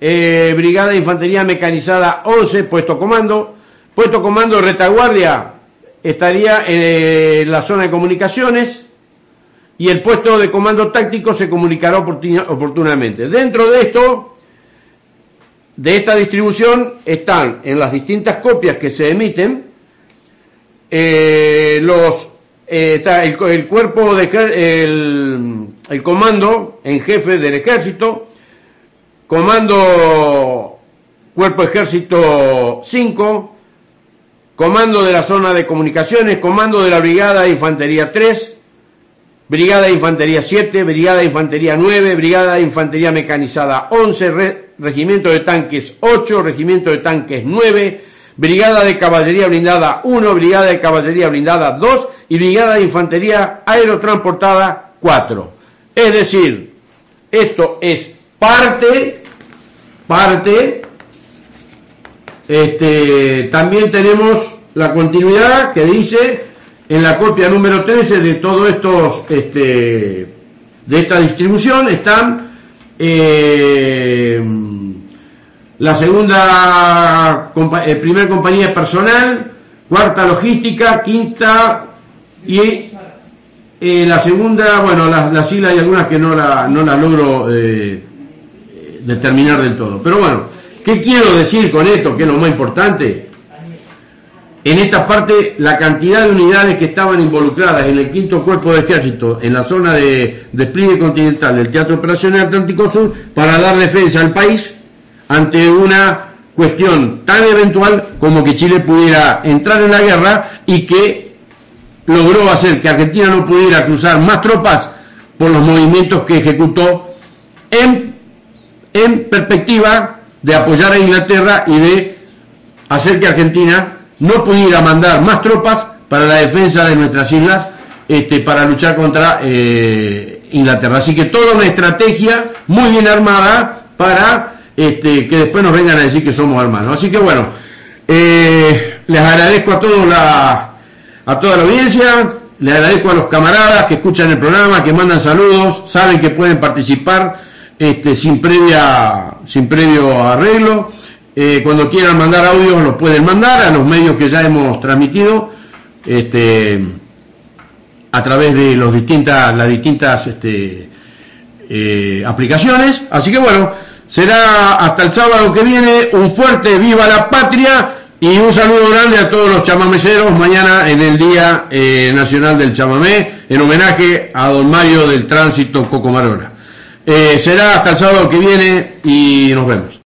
eh, Brigada de Infantería Mecanizada 11, puesto comando. Puesto comando de retaguardia estaría en la zona de comunicaciones y el puesto de comando táctico se comunicará oportunamente. Dentro de esto, de esta distribución, están en las distintas copias que se emiten eh, los eh, está el, cuerpo de el, el comando en jefe del ejército, comando cuerpo ejército 5, Comando de la zona de comunicaciones, Comando de la Brigada de Infantería 3, Brigada de Infantería 7, Brigada de Infantería 9, Brigada de Infantería Mecanizada 11, Regimiento de Tanques 8, Regimiento de Tanques 9, Brigada de Caballería Blindada 1, Brigada de Caballería Blindada 2 y Brigada de Infantería Aerotransportada 4. Es decir, esto es parte, parte este, también tenemos la continuidad que dice en la copia número 13 de todos estos, este, de esta distribución están eh, la segunda, eh, primera compañía personal, cuarta logística, quinta y eh, la segunda, bueno, las, las siglas hay algunas que no la, no las logro eh, determinar del todo. Pero bueno, ¿qué quiero decir con esto? Que es lo más importante. En esta parte, la cantidad de unidades que estaban involucradas en el quinto cuerpo de ejército en la zona de despliegue continental del Teatro Operacional Atlántico Sur para dar defensa al país ante una cuestión tan eventual como que Chile pudiera entrar en la guerra y que logró hacer que Argentina no pudiera cruzar más tropas por los movimientos que ejecutó en, en perspectiva de apoyar a Inglaterra y de hacer que Argentina no pudiera mandar más tropas para la defensa de nuestras islas este, para luchar contra eh, Inglaterra. Así que toda una estrategia muy bien armada para este, que después nos vengan a decir que somos hermanos. Así que bueno, eh, les agradezco a a toda la audiencia, les agradezco a los camaradas que escuchan el programa, que mandan saludos, saben que pueden participar este, sin previa, sin previo arreglo. Eh, cuando quieran mandar audios los pueden mandar a los medios que ya hemos transmitido este, a través de los distintas, las distintas este, eh, aplicaciones. Así que bueno, Será hasta el sábado que viene un fuerte viva la patria y un saludo grande a todos los chamameceros mañana en el Día eh, Nacional del Chamamé en homenaje a don Mario del Tránsito Cocomarona. Eh, será hasta el sábado que viene y nos vemos.